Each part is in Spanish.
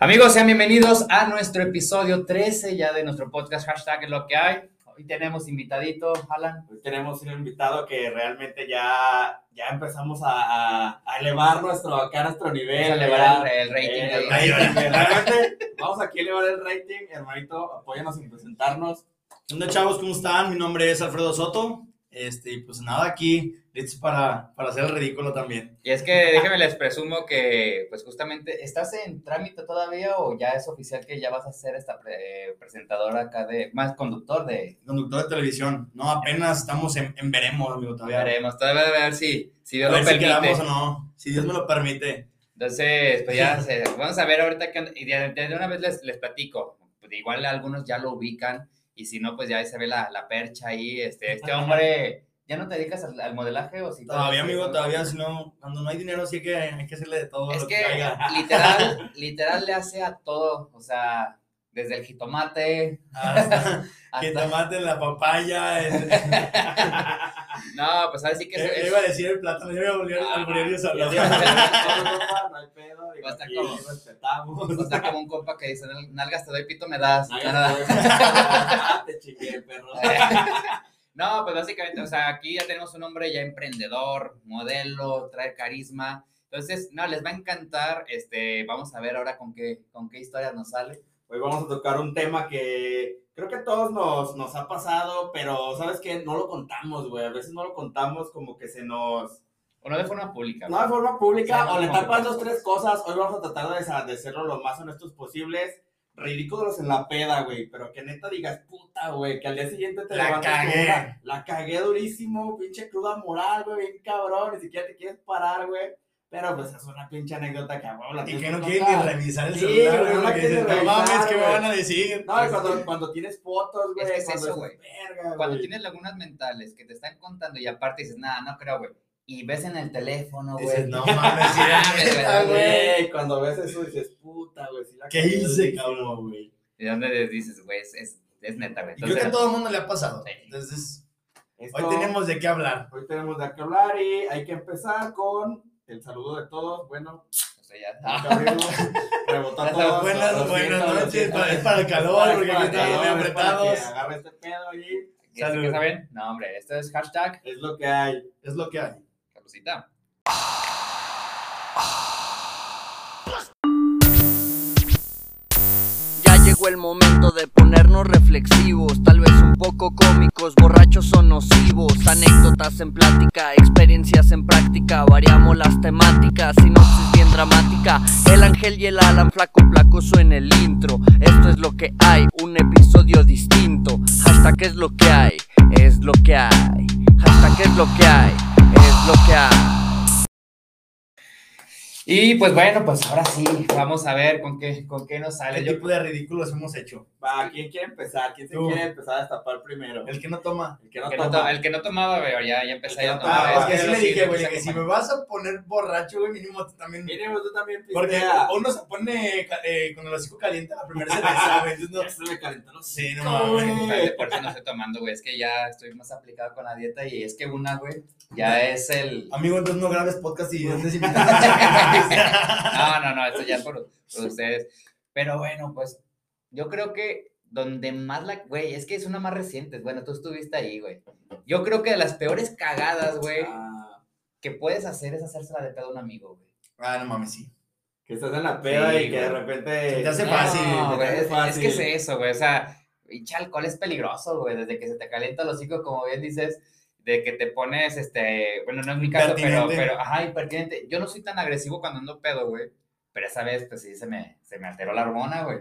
Amigos, sean bienvenidos a nuestro episodio 13 ya de nuestro podcast hashtag es lo que hay. Hoy tenemos invitadito, Alan. Hoy tenemos un invitado que realmente ya, ya empezamos a, a elevar nuestro, acá nuestro nivel. Vamos a elevar el, el rating. Eh, el rating. Realmente vamos aquí a elevar el rating. Hermanito, apóyanos en presentarnos. ¿Qué onda, chavos? ¿Cómo están? Mi nombre es Alfredo Soto. Este, y pues nada, aquí listos para, para hacer el ridículo también. Y es que déjenme les presumo que, pues justamente, ¿estás en trámite todavía o ya es oficial que ya vas a ser esta pre- presentadora acá de, más conductor de, Conductor de televisión. No, apenas estamos en, en veremos, amigo, todavía. veremos, todavía a ver si, si A Dios ver lo si permite. quedamos o no. Si Dios me lo permite. Entonces, pues ya se- vamos a ver ahorita que y de, de una vez les, les platico. Pues igual algunos ya lo ubican y si no, pues ya ahí se ve la, la percha ahí. Este, este hombre, ¿ya no te dedicas al, al modelaje o si Todavía, amigo, todavía, si no, cuando no hay dinero, sí que hay que hacerle de todo Es lo que, que literal, literal le hace a todo, o sea, desde el jitomate Hasta hasta... tomate la papaya. el- No, pues ahora sí que es, Eh, es- iba a decir el plátano, yo iba a volver Ah, al volver yo solo. No hay pedo. digo, Basta aquí como- respetamos. como un compa que dice, "Nal- nalgas te doy, pito me das. Nada. Te chingué, perro. No, pues básicamente, o sea, aquí ya tenemos un hombre ya emprendedor, modelo, trae carisma. Entonces, no, les va a encantar. Este, vamos a ver ahora con qué, con qué historia nos sale. Hoy vamos a tocar un tema que creo que a todos nos, nos ha pasado, pero ¿sabes qué? No lo contamos, güey. A veces no lo contamos como que se nos... O no de forma pública. No de forma pública, o le tapas dos, tres cosas. Hoy vamos a tratar de, de lo más honestos posibles. Ridículos en la peda, güey. Pero que neta digas, puta, güey. Que al día siguiente te La levantas cagué. una- La cagué durísimo, pinche cruda moral, güey. Bien cabrón. Ni siquiera te quieres parar, güey. Pero pues es una pinche anécdota que, a huevo la Y que no quieren ni revisar el Sí, celular, güey, no mames, ¿qué me van a decir? No, y cuando, cuando tienes fotos, güey. Es que es eso, güey. Verga, Cuando tienes lagunas mentales que te están contando y aparte dices, nada, no creo, güey. Y ves en el teléfono, güey. Dices, no mames, neta, güey. Cuando ves eso dices, puta, güey. ¿Qué hice, cabrón? güey. ¿Y dónde dices, güey? Es, es, es neta, güey. Y creo que a Entonces, todo el mundo le ha pasado. Sí. Entonces, Esto- hoy tenemos de qué hablar. Hoy tenemos de qué hablar y hay que empezar con el saludo de todos. Bueno, o sea, ya- abrirlo, rebotó a Buenas- noches, es para el calor, porque ahorita el muy apretados. que agarre este pedo y ¿Qué es lo que saben? No, hombre, esto es hashtag es lo que hay. Es lo que hay. Capucita. El momento de ponernos reflexivos, tal vez un poco cómicos, borrachos o nocivos, anécdotas en plática, experiencias en práctica, variamos las temáticas, sinopsis bien dramática, el ángel y el Alan flaco placoso en el intro, esto es lo que hay, un episodio distinto, hashtag es lo que hay, es lo que hay, hashtag es lo que hay, es lo que hay. Y pues bueno, pues ahora sí, vamos a ver con qué, con qué nos ¿Qué sale. Yo, tipo de ridículos hemos hecho? Va, ¿quién quiere empezar? ¿Quién se Tú. quiere empezar a destapar primero? El que no toma. El que no el, que no toma. to- el que no tomaba, güey, ya, ya empecé El a que no tomaba, tomar. Es que así le dije, güey, que si me vas a poner borracho, güey, mínimo tú también. Mínimo, tú también Porque pistea. uno se pone eh, con el hocico caliente la primera cerveza, güey. entonces no- se me calentó los Sí, no mames. güey. Por eso no estoy tomando, güey. Es que ya estoy más aplicado con la dieta y es que una, güey, ya es el. Amigo, entonces no grabes podcast y andes No, no, no, esto ya es por, por ustedes. Pero bueno, pues yo creo que donde más la. Güey, es que es una más reciente. Bueno, tú estuviste ahí, güey. Yo creo que de las peores cagadas, güey, Ah, que puedes hacer es hacérsela de pedo a un amigo, güey. Ah, no mames, sí. que estás en la peda Sí, y que de güey. repente. Se te hace No, fácil, güey, se te hace es, es fácil. que es eso, güey. O sea, pinche alcohol es peligroso, güey. Desde que se te calienta el hocico, como bien dices, de que te pones, este, bueno, no es mi caso, pero, pero, ajá, impertinente. Yo no soy tan agresivo cuando ando pedo, güey. Pero esa vez, pues sí, se me, se me alteró la hormona, güey.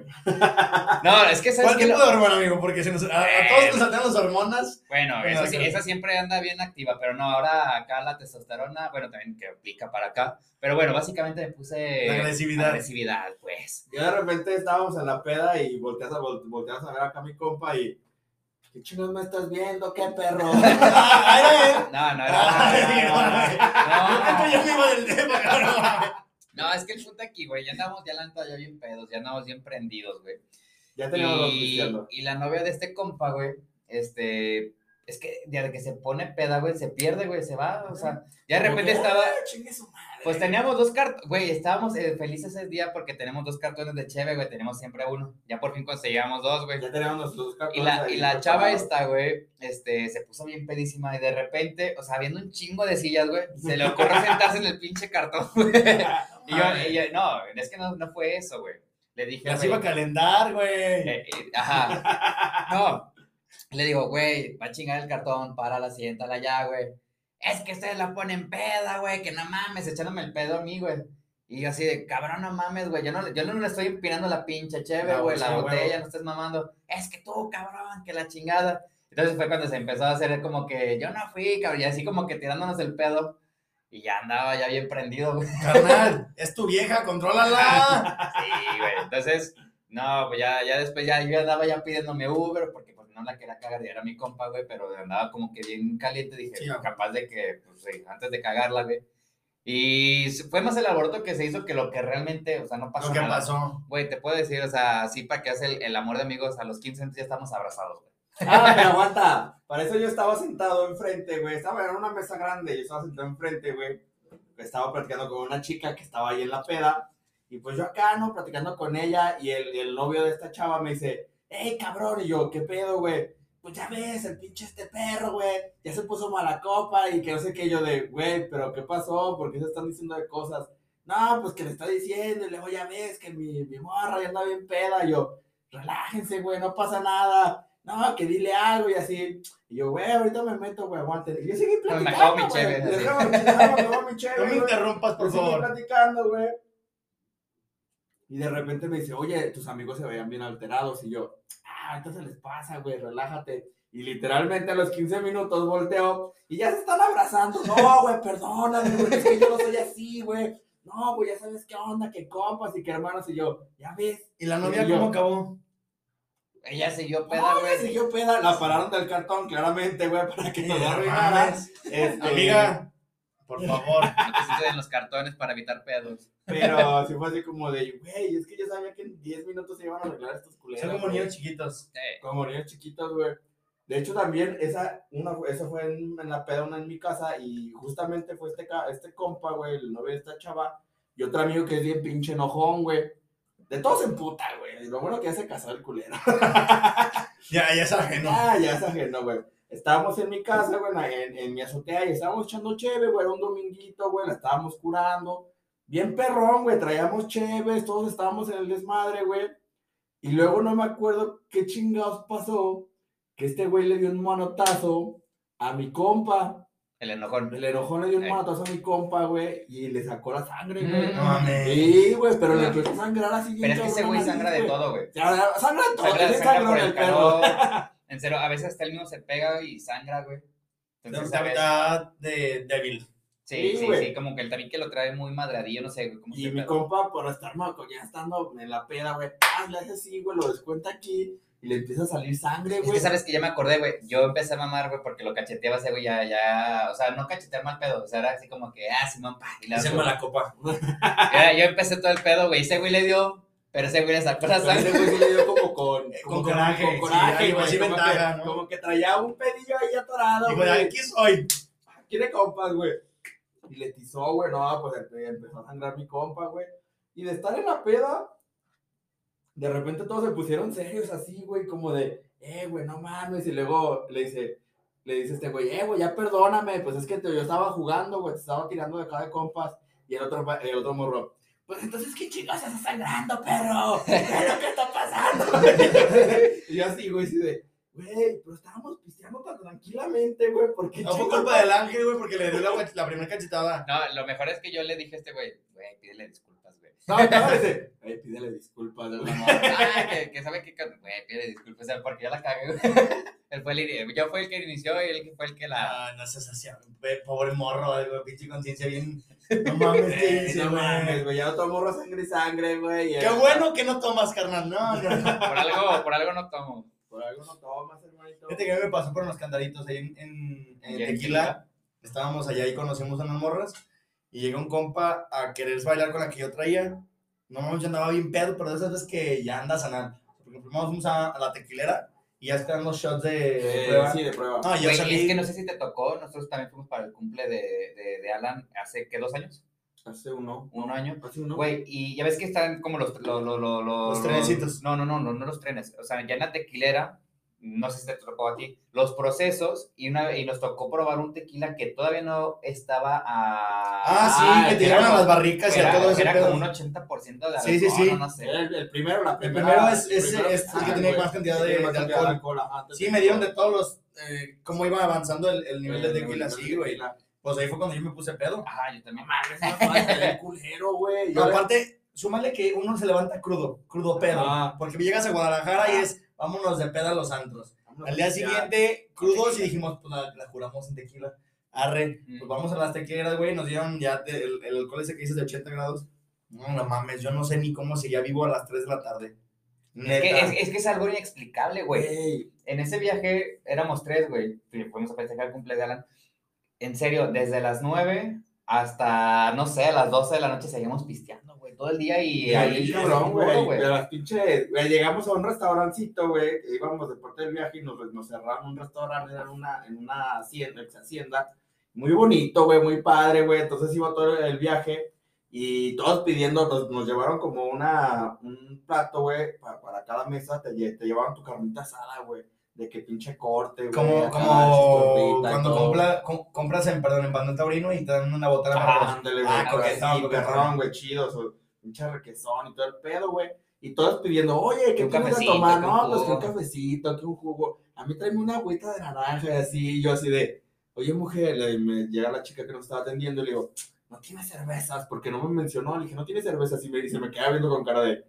No, es que, ¿sabes ¿Cuál tipo Lo- de hormona, amigo? Porque se nos, a, a todos nos las hormonas. Bueno, esa, sí- esa siempre anda bien activa, pero no, ahora acá la testosterona, bueno, también que aplica para acá. Pero bueno, básicamente me puse... La agresividad. Agresividad, pues. Yo de repente estábamos en la peda y volteas a, vol- volteas a ver acá a mi compa y. ¿Qué chingados me estás viendo? ¿Qué perro? Ah, era él. No, no, Ay, No, es que el punto aquí, güey, ya andamos, ya la ya bien pedos, ya andamos bien prendidos, güey. Ya teníamos Y, y la novia de este compa, güey, este, es que de que se pone peda, güey, se pierde, güey, se va, o sea, ya de repente estaba, Pues teníamos dos cartones, güey, estábamos eh, felices ese día porque tenemos dos cartones de cheve, güey, tenemos siempre uno, ya por fin conseguíamos dos, güey. Ya teníamos nuestros dos Y cartones la, y la chava esta, güey, este, se puso bien pedísima y de repente, o sea, viendo un chingo de sillas, güey, se le ocurrió sentarse en el pinche cartón, güey. Y yo, y yo, no, es que no, no fue eso, güey. Le dije, güey, iba a calendar, güey. eh, eh, ajá, no. Le digo, güey, va a chingar el cartón, para siéntala ya, güey. Es que ustedes la ponen peda, güey, que no mames, echándome el pedo a mí, güey. Y yo así de, cabrón, no mames, güey, yo no, yo no le estoy empinando la pinche chévere, güey, la botella, no estés mamando. Es que tú, cabrón, que la chingada. Entonces fue cuando se empezó a hacer como que, yo no fui, cabrón, y así como que tirándonos el pedo. Y ya andaba ya bien prendido, güey. Carnal, es tu vieja, contrólala. Sí, güey. Entonces, no, pues ya, ya después ya yo andaba ya pidiéndome Uber porque no la quería cagar y era mi compa, güey, pero andaba como que bien caliente, dije, Sí, capaz de que, pues sí, antes de cagarla, güey. Y fue más el alboroto que se hizo que lo que realmente, o sea, no pasó Lo que nada. pasó. Güey, te puedo decir, o sea, así para que hace el, el amor de amigos, a los 15 años ya estamos abrazados, güey. Ah, me aguanta. Para eso yo estaba sentado enfrente, güey. Estaba en una mesa grande, yo estaba sentado enfrente, güey. Estaba platicando con una chica que estaba ahí en la peda. Y pues yo acá, ¿no? Platicando con ella. Y el, el novio de esta chava me dice, hey, cabrón. Y yo, ¿qué pedo, güey? Pues ya ves, el pinche este perro, güey. Ya se puso mala copa. Y que no sé qué. Yo de, güey, ¿pero qué pasó? ¿Por qué se están diciendo de cosas? No, pues que le está diciendo. Y luego ya ves que mi, mi morra ya anda bien peda. Y yo, relájense, güey, no pasa nada no, que dile algo y así. Y yo, güey, ahorita me meto, güey, aguante. Y yo seguí No, me platicando, acabo mi cheve, No me interrumpas, por Yo seguí favor. platicando, güey. Y de repente me dice, oye, tus amigos se veían bien alterados. Y yo, ah, ahorita se les pasa, güey, relájate. Y literalmente a los 15 minutos volteo y ya se están abrazando. No, güey, perdóname, güey, es que yo no soy así, güey. No, güey, ya sabes qué onda, qué compas y qué hermanos. Y yo, ya ves. ¿Y la novia Y yo- cómo acabó? Ella siguió No, peda, güey, güey. siguió peda. La pararon del cartón, claramente, güey, para que no No la arruinara. mames. Este, Amiga, por favor. No te en los cartones para evitar pedos. Pero sí fue así como de, güey, es que yo sabía que en 10 minutos se iban a arreglar estos culeros. Son como niños chiquitos. Eh, Como niños chiquitos, güey. De hecho, también, esa, una, eso fue en, en la peda, una en mi casa, y justamente fue este, este compa, güey, el novio de esta chava, y otro amigo que es bien pinche enojón, güey. De todos en puta, güey. Lo bueno que ya se casó el culero. Ya, ya es ajeno. Ah, ya es ajeno, güey. Estábamos en mi casa, güey, en, en mi azotea, y estábamos echando cheve, güey, era un dominguito, güey, la estábamos curando. Bien perrón, güey, traíamos cheves, todos estábamos en el desmadre, güey. Y luego no me acuerdo qué chingados pasó, que este güey le dio un manotazo a mi compa. el enojón. El enojón le dio un Ey. manotazo a mi compa, güey, y le sacó la sangre, güey. No mames. Sí, güey, pero le empezó a sangrar así Pero es que ese güey sangra de todo, güey. Sangra, sangra de todo, Sangra, sangra por el el perro. En serio, a veces hasta él mismo se pega y sangra, güey. Entonces, de débil. Sí, Sí, sí, sí, como que él también que lo trae muy madreadillo, no sé cómo Y se mi compa, por estar maco, ya estando en la peda, güey, ¡paz! le hace así, güey, lo descuenta aquí y le empieza a salir sangre, Es güey. que sabes que ya me acordé, güey. Yo empecé a mamar, güey, porque lo cacheteaba ese güey ya, ya, o sea, no cachetear mal pedo, o sea, era así como que, ah, Simón, pa, y la Es el mala copa. Yo empecé todo el pedo, güey, ese güey le dio, pero ese güey le sacó la Pero ese sangre. güey sí le dio como con, Con coraje, con sí, coraje, güey, así como, ventaja, que, ¿no? como que traía un pedillo ahí atorado, de güey. aquí soy. Quiere compas, güey. Y le tizó, güey, no, pues empe- empezó a sangrar mi compa, güey. Y de estar en la peda, de repente todos se pusieron serios así, güey, como de, eh, güey, no mames. Y luego le dice, le dice este güey, eh, güey, ya perdóname, pues es que yo estaba jugando, güey, te estaba tirando de acá de compas. Y el otro, el otro morro, pues entonces, ¿qué chingados estás sangrando, perro? ¿Qué es lo que está pasando? y yo así, güey, así de, güey, pero estábamos pisteando tan tranquilamente, güey, porque No fue culpa del ángel, güey, porque le dio la, la primera cachetada. No, lo mejor es que yo le dije a este güey, güey, pídele disculpas, güey. No, no, dice, "Ey, pídele disculpas, güey. Ah, que, que sabe que, güey, pídele disculpas, o sea, porque yo la cagué, güey. Él fue el, yo fue el que inició y él fue el que la... Ah, no seas así, ve, pobre morro, güey, pinche conciencia bien. No mames, ¿qué Eh, no mames, güey? güey, ya otro morro sangre y sangre, güey. Qué bueno que no tomas, carnal. No, no, no. Por algo, por algo no tomo. Por algo no tomas, hermanito. Fíjate que a mí me pasó por los candaditos ahí en, en, en ¿Y en Tequila. Estábamos allá y conocimos a unas morras. Y llega un compa a querer bailar con la que yo traía. No mames, yo andaba bien pedo, pero de esas veces que ya andas a nada. Porque primero fuimos a, a la tequilera y ya están los shots de Eh, prueba. sí, de prueba. No, yo Güey, salí. es que no sé si te tocó, nosotros también fuimos para el cumple de, de, de Alan hace, ¿qué? ¿Dos años? Hace uno. ¿Un año? Hace uno. Güey, y ya ves que están como los... lo- lo- lo- lo- Los trenecitos. No, no, no, no, no los trenes. O sea, ya en la tequilera, no sé si te tocó a ti, los procesos y, una, y nos tocó probar un tequila que todavía no estaba a... Ah, sí, Ah, que el tiraron a era- las barricas y a Era, todo ese era pedo. como un 80% de alcohol, Sí, sí, sí. no, no sé. El, el primero, la El primera. primero es, el es, primero- es el que ah, tenía güey, más cantidad de, más de cantidad alcohol. ajá, Sí, de me dieron de todo. todos los. Eh, cómo iba avanzando el, el nivel de El tequila, sí, de güey. tequila. Pues ahí fue cuando yo me puse pedo. Ajá, yo también. puede salir culero, güey. No, aparte, súmale que uno se levanta crudo, crudo pedo. Ah. Porque llegas a Guadalajara y es, vámonos de peda a los antros. Al día siguiente, crudos y dijimos, pues la, la juramos en tequila. Arre, Mm. pues vamos a las tequileras, güey. Nos dieron ya de- el, el alcohol ese que dices de 80 grados. No, no mames, yo no sé ni cómo seguía vivo a las 3 de la tarde. Es Neta. que es, es que es algo inexplicable, güey. En ese viaje éramos tres, güey. Fuimos a festejar el cumple de Alan. En serio, desde las 9 hasta, no sé, a las 12 de la noche seguimos pisteando, güey. Todo el día y ahí. Ahí, cabrón, güey. De las pinches, güey, llegamos a un restaurancito, güey, íbamos de parte del viaje y nos, nos cerraron un restaurante en una, en una hacienda, ex hacienda. Muy bonito, güey, muy padre, güey. Entonces iba todo el viaje y todos pidiendo, nos, nos llevaron como una, un plato, güey, para, para cada mesa, te, te llevaban tu carnita asada, güey. De que pinche corte, güey. Como, como cuando compra- com- compras en, perdón, en Pan Taurino y te dan una botana de Ah, ándale, güey. Ah, coquetón, perrón, güey, chido, su pinche requesón y todo el pedo, güey. Y todos pidiendo, oye, ¿qué un quieres cafecito, tomar? No, pues que un cafecito, que un jugo. A mí tráeme una agüita de naranja y así. Yo así de, oye, mujer, le- me llega la chica que nos estaba atendiendo y le digo, no tiene cervezas, porque no me mencionó. Le dije, no tiene cervezas. Y me dice, me queda viendo con cara de,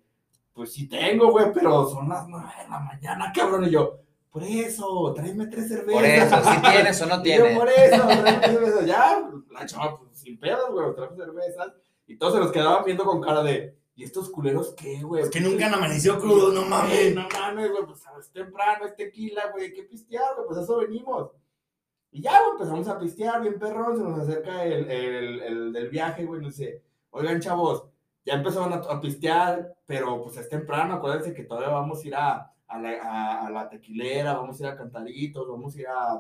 pues sí tengo, güey, pero son las nueve de la mañana, cabrón. Y yo, por eso, tráeme tres cervezas. Por eso, si tienes o no Y yo, tienes. por eso, traemos cervezas. Ya, la chava, pues sin pedos, güey, traemos cervezas. Y todos se nos quedaban viendo con cara de, ¿y estos culeros qué, güey? Es que nunca han amanecido crudos, no Güey, mames. No mames, güey, pues es temprano, es tequila, güey, ¿qué pistear, güey? Pues a eso venimos. Y ya, güey, empezamos a pistear bien perrón, se nos acerca el, el, el del viaje, güey, nos dice, oigan, chavos, ya empezaron a, a pistear, pero pues es temprano, acuérdense que todavía vamos a ir a, a, la, a, a la tequilera, vamos a ir a Cantaritos, vamos a ir a,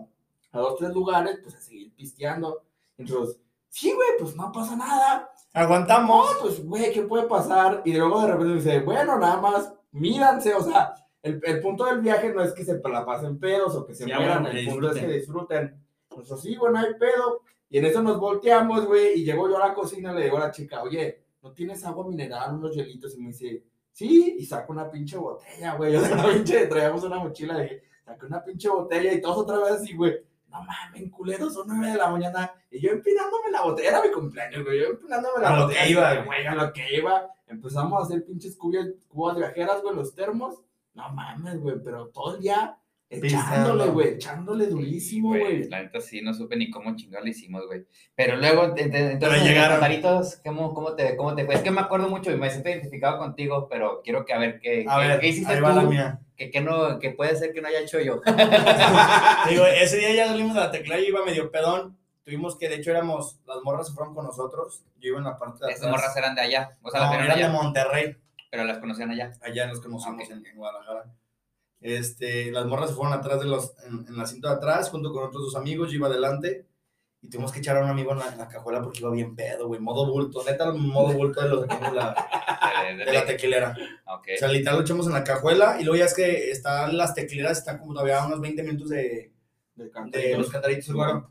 a dos, tres lugares, pues a seguir pisteando. Entonces, sí, güey, pues no pasa nada. Aguantamos. No, pues, güey, ¿qué puede pasar? Y luego de repente dice, bueno, nada más, míranse, o sea, el, el punto del viaje no es que se la pasen pedos o que se Sí, mueran, bueno, el punto es que disfruten. Pues sí, bueno, hay pedo. Y en eso nos volteamos, güey, y llego yo a la cocina le digo a la chica, oye, ¿no tienes agua mineral, unos hielitos? Y me dice, sí, y saco una pinche botella, güey, o sea, una pinche, traíamos una mochila, dije, saqué una pinche botella y todos otra vez así, güey, no mames, culeros, son nueve de la mañana, y yo empinándome la botella, era mi cumpleaños, güey, yo empinándome la A lo botella. que iba, güey, a lo que iba, empezamos a hacer pinches cubas, cubas viajeras, güey, los termos, no mames, güey, pero todo el día echándole, güey, echándole durísimo, Güey. La neta sí, no supe ni cómo chingado lo hicimos, güey. Pero luego, te- te- entonces, llegaron. Taritos, ¿cómo, cómo, te, ¿cómo te fue? Es que me acuerdo mucho y me siento identificado contigo, pero quiero que a ver qué, A qué, ver, qué hiciste ahí va la tú mía. que, que, no, que puede ser que no haya hecho yo. Digo, ese día ya salimos de la tecla y iba medio pedón. Tuvimos que, de hecho, éramos, las morras se fueron con nosotros. Yo iba en la parte de Esas morras eran de allá, o sea, No, eran de Monterrey. pero las conocían allá. Allá nos conocimos Ok. en, en Guadalajara. Este, las morras se fueron atrás de los, en, en la cinta de atrás, junto con otros dos amigos. Yo iba adelante. Y tuvimos que echar a un amigo en la, en la cajuela porque iba bien pedo, güey. Modo bulto. Neta, modo bulto de los de la, De, la tequilera. ok. O sea, literal lo echamos en la cajuela y luego ya es que están las tequileras, están como todavía a unos 20 minutos de, De los cantaritos, bueno.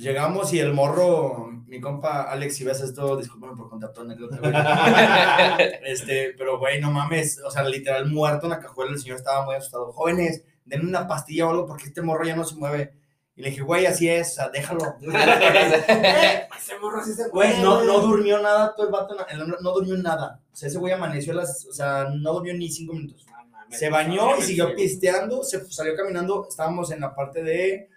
Pues llegamos y el morro, mi compa Alex, si ves esto, discúlpame por contar tu anécdota, güey. Este, pero güey, no mames, o sea, literal muerto en la cajuela, el señor estaba muy asustado. Jóvenes, denme una pastilla o algo porque este morro ya no se mueve. Y le dije, güey, así es, déjalo. Eh, ese morro sí se Güey, mueve, no, no durmió nada todo el vato, no durmió nada. O sea, ese güey amaneció a las, o sea, no durmió ni cinco minutos. Mames, Se bañó y siguió pisteando, se salió caminando, estábamos en la parte de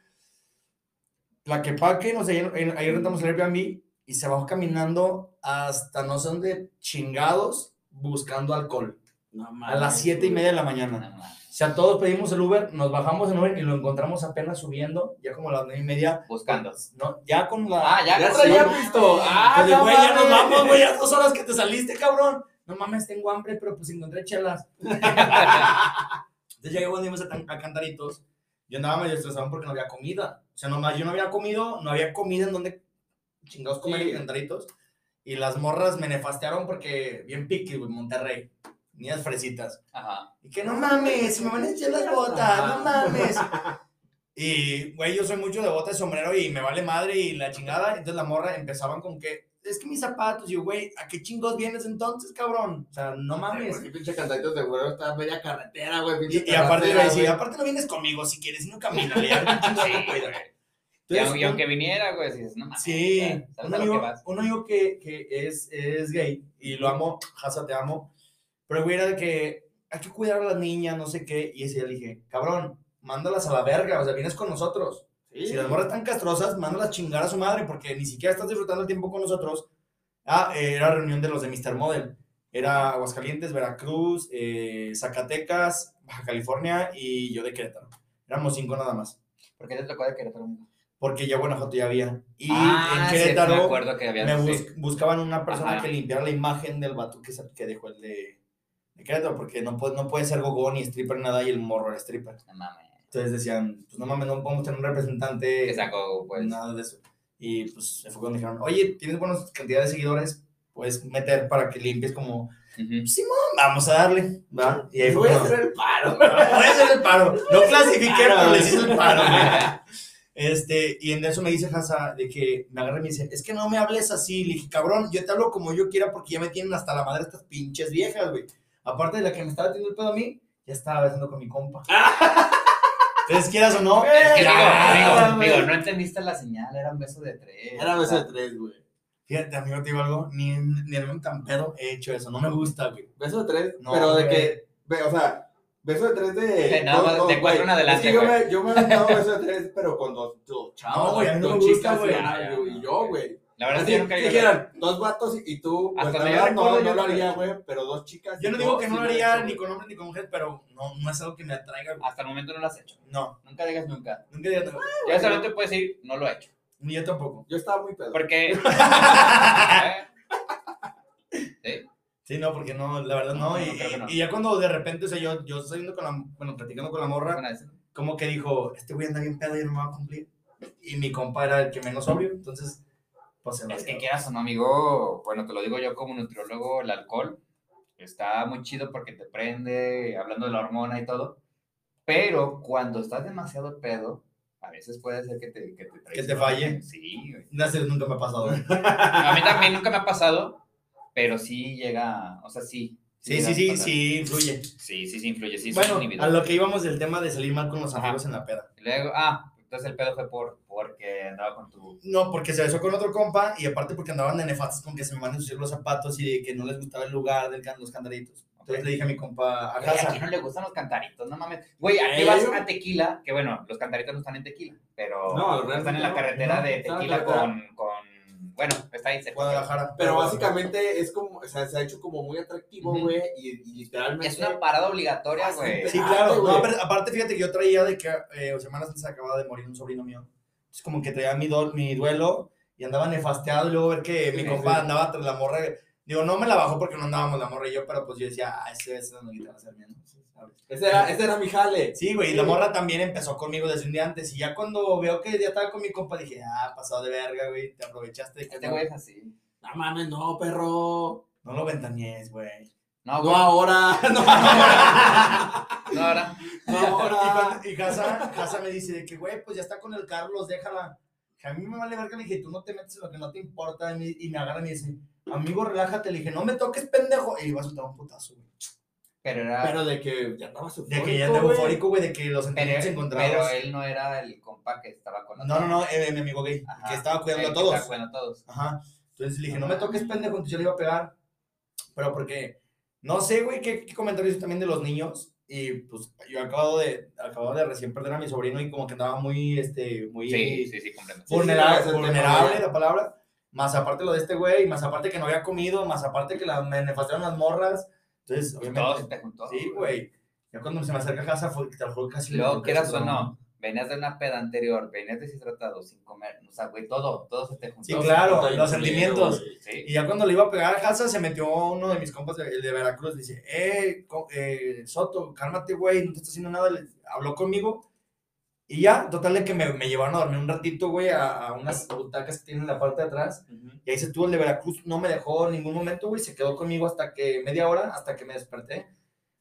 Tlaquepaque, no sé, ahí rentamos el Airbnb y se bajó caminando hasta no sé dónde chingados buscando alcohol. No A mames, las siete y media de la No mañana. mames. O sea, todos pedimos el Uber, nos bajamos en Uber y lo encontramos apenas subiendo, ya como a las nueve y media. Buscando. No, ya con la... Ah, ya, Ya no, traía no, pisto. Ah, Pues no güey, ya nos vamos, güey, ya dos horas que te saliste, cabrón. No mames, tengo hambre, pero pues encontré chelas. Entonces llegué cuando íbamos a, a Cantaritos, yo andaba medio estresado porque no había comida. O sea, nomás yo no había comido, no había comida en donde chingados comer Sí. en Cantaritos. Y las morras me nefastearon porque bien piqui, güey, Monterrey. Niñas fresitas. Ajá. Y que no mames, me van a echar las botas, no mames. Y, güey, yo soy mucho de botas, sombrero y me vale madre y la chingada. Entonces la morra empezaban con que, es que mis zapatos, y yo, güey, ¿a qué chingos vienes entonces, cabrón? O sea, no mames. Güey, pinche cantaditos de güero está media carretera, güey. pinche Y, y aparte, güey, sí, aparte no vienes conmigo si quieres, no camina. Y, Entonces, aunque- y aunque viniera, güey, dices, no mames. Sí, ¿sabes un a lo que amigo, vas? un amigo que, que es, es gay y lo amo, Hasa, te amo. Pero güey, era de que hay que cuidar a las niñas, no sé qué. Y ese día le dije, cabrón, mándalas a la verga, o sea, vienes con nosotros. Sí. Si las morras están castrosas, mándalas a chingar a su madre porque ni siquiera estás disfrutando el tiempo con nosotros. Ah, eh, era reunión de los de Mr. Model. Era Aguascalientes, Veracruz, eh, Zacatecas, Baja California y yo de Querétaro. Éramos cinco nada más. ¿Por qué te tocó de Querétaro? Porque ya Guanajuato ya había. Y Ah, en sí, Querétaro me acuerdo que había. me sí. bus- buscaban una persona Ajá. que limpiara la imagen del vato que, se- que dejó el de, de Querétaro, porque no puede, no puede ser gogo ni stripper nada y el morro era stripper. No mames. Entonces decían, pues no mames, no podemos tener un representante, Que sacó, pues. nada de eso. Y pues fue cuando dijeron, oye, tienes buenas cantidad de seguidores, puedes meter para que limpies como, Ujú. Simón, vamos a darle, ¿va? Y ahí fue Voy a hacer el paro. Voy a hacer el paro. No clasifiqué, pero les hice el paro. Este, y en eso me dice Hasa de que me agarra y me dice, es que no me hables así. Le dije, cabrón, yo te hablo como yo quiera porque ya me tienen hasta la madre estas pinches viejas, güey. Aparte de la que me estaba teniendo el pedo a mí, ya estaba besando con mi compa. Entonces, quieras o no, Es que, digo, digo, güey. digo, no entendiste la señal, era un beso de tres. Era beso de tres, güey. Fíjate, amigo, te digo algo, ni en, ni en un tan pedo he hecho eso, no me gusta, güey. Beso de tres, No, pero de que, o sea, beso de tres de. De nada más, de cuatro en güey. adelante, Es que yo güey. me, yo me he aventado beso de tres, pero con dos, dos chavos. No, güey, a mí no me gusta, chicas, güey. ah, Y yo, güey. La verdad es que yo nunca dijeran dos vatos y- y tú, pues Hasta la donde yo verdad, no, no lo haría, güey, pero dos chicas. Yo no digo que no lo haría ni con hombre ni con mujer, pero no, no es algo que me atraiga, güey. Hasta el momento no lo has hecho. No, Nunca digas nunca. nunca diría Yo solamente puedo decir, no lo he hecho. Ni yo tampoco. Yo estaba muy pedo. Porque. ¿Sí? Sí, no, porque no, la verdad no. No, y, no, creo que no. y ya cuando de repente, o sea, yo, yo saliendo con la, bueno, platicando con la morra, como que dijo, este güey anda bien pedo y no me va a cumplir. Y mi compa era el que menos sobrio, entonces, pues Es que quieras o no, amigo, bueno, te lo digo yo como nutriólogo, el alcohol está muy chido porque te prende, hablando de la hormona y todo, pero cuando estás demasiado pedo, a veces puede ser que te, que te, Que te falle. Sí. Gracias, nunca me ha pasado. A mí también nunca me ha pasado, pero sí llega, o sea, sí. Sí, sí, sí, sí, influye. Sí, sí, sí, influye, sí, Bueno, a lo que íbamos del tema de salir mal con los Ajá. amigos en la peda. Y Luego, ah, entonces el pedo fue por, porque andaba con tu... No, porque se besó con otro compa y aparte porque andaban de nefastos con que se me van a ensuciar los zapatos y de que no les gustaba el lugar de los candaditos. Entonces le dije a mi compa, a Güey, ¿A casa. quién no le gustan los cantaritos? No mames. Güey, ¿a qué Eh, vas a tequila? Que bueno, los cantaritos no están en tequila, pero No, están en la carretera no, de tequila con. Bueno, está ahí cerca. Guadalajara. Pero básicamente es como, o sea, se ha hecho como muy atractivo, güey, y, y literalmente. Es una parada obligatoria, sí, güey. Sí, claro. No, pero aparte, fíjate que yo traía de que eh, semanas antes acababa de morir un sobrino mío. Es como que traía mi, do- mi duelo y andaba nefasteado y luego ver que mi Sí, compa sí. andaba tras la morra. Digo, no me la bajó porque no andábamos la morra y yo, pero pues yo decía, ah, ese ese no va a ser bien. ¿sabes? Ese era, ese era mi jale. Sí, güey, y la morra también empezó conmigo desde un día antes. Y ya cuando veo que ya estaba con mi compa, dije, ah, pasado de verga, güey, te aprovechaste de que Este no, güey es así. No mames, no, perro. no lo ventañes, güey. No, No ahora. No, No, ahora. no Y, ahora. y Casa, Casa me dice de que, güey, pues ya está con el Carlos, déjala. Que a mí me vale verga, le dije, tú no te metes en lo que no te importa. Y me, y me agarra y me dice, amigo, relájate. Le dije, no me toques, pendejo. Y iba a soltar un putazo, güey. Pero era. Pero de que ya andaba su De que ya andaba eufórico, güey, de que los pero, sentimientos encontrados. pero él no era el compa que estaba con No, no, no, eh, mi amigo gay, Ajá. que estaba cuidando El a que todos. estaba cuidando a todos. Ajá. Entonces le dije, no me toques, pendejo. Entonces yo le iba a pegar. Pero porque, no sé, güey, qué, qué comentarios también de los niños. Y pues yo acabo de, acabo de recién perder a mi sobrino y como que andaba muy, este, muy Sí, sí, sí. Sí, vulnerable, vulnerable la palabra. Más aparte lo de este güey, más aparte que no había comido, más aparte que la, me nefastaron las morras. Entonces, obviamente. se te juntó. Sí, güey. Ya cuando se me acerca a casa, fue, te lo juro, casi luego, quieras o no, venías de una peda anterior, venías deshidratado, sin comer, o sea, güey, todo, todo se te juntó. Sí, claro, Puta, los sentimientos. güey. Sí. Y ya cuando le iba a pegar a Haza, se metió uno de mis compas, el de Veracruz, dice, eh, eh, Soto, cálmate, güey, no te está haciendo nada. Le- habló conmigo. Y ya, total de que me, me llevaron a dormir un ratito, güey, a, a unas butacas que tienen en la parte de atrás. Y ahí se tuvo el de Veracruz, no me dejó en ningún momento, güey, se quedó conmigo hasta que, media hora, hasta que me desperté.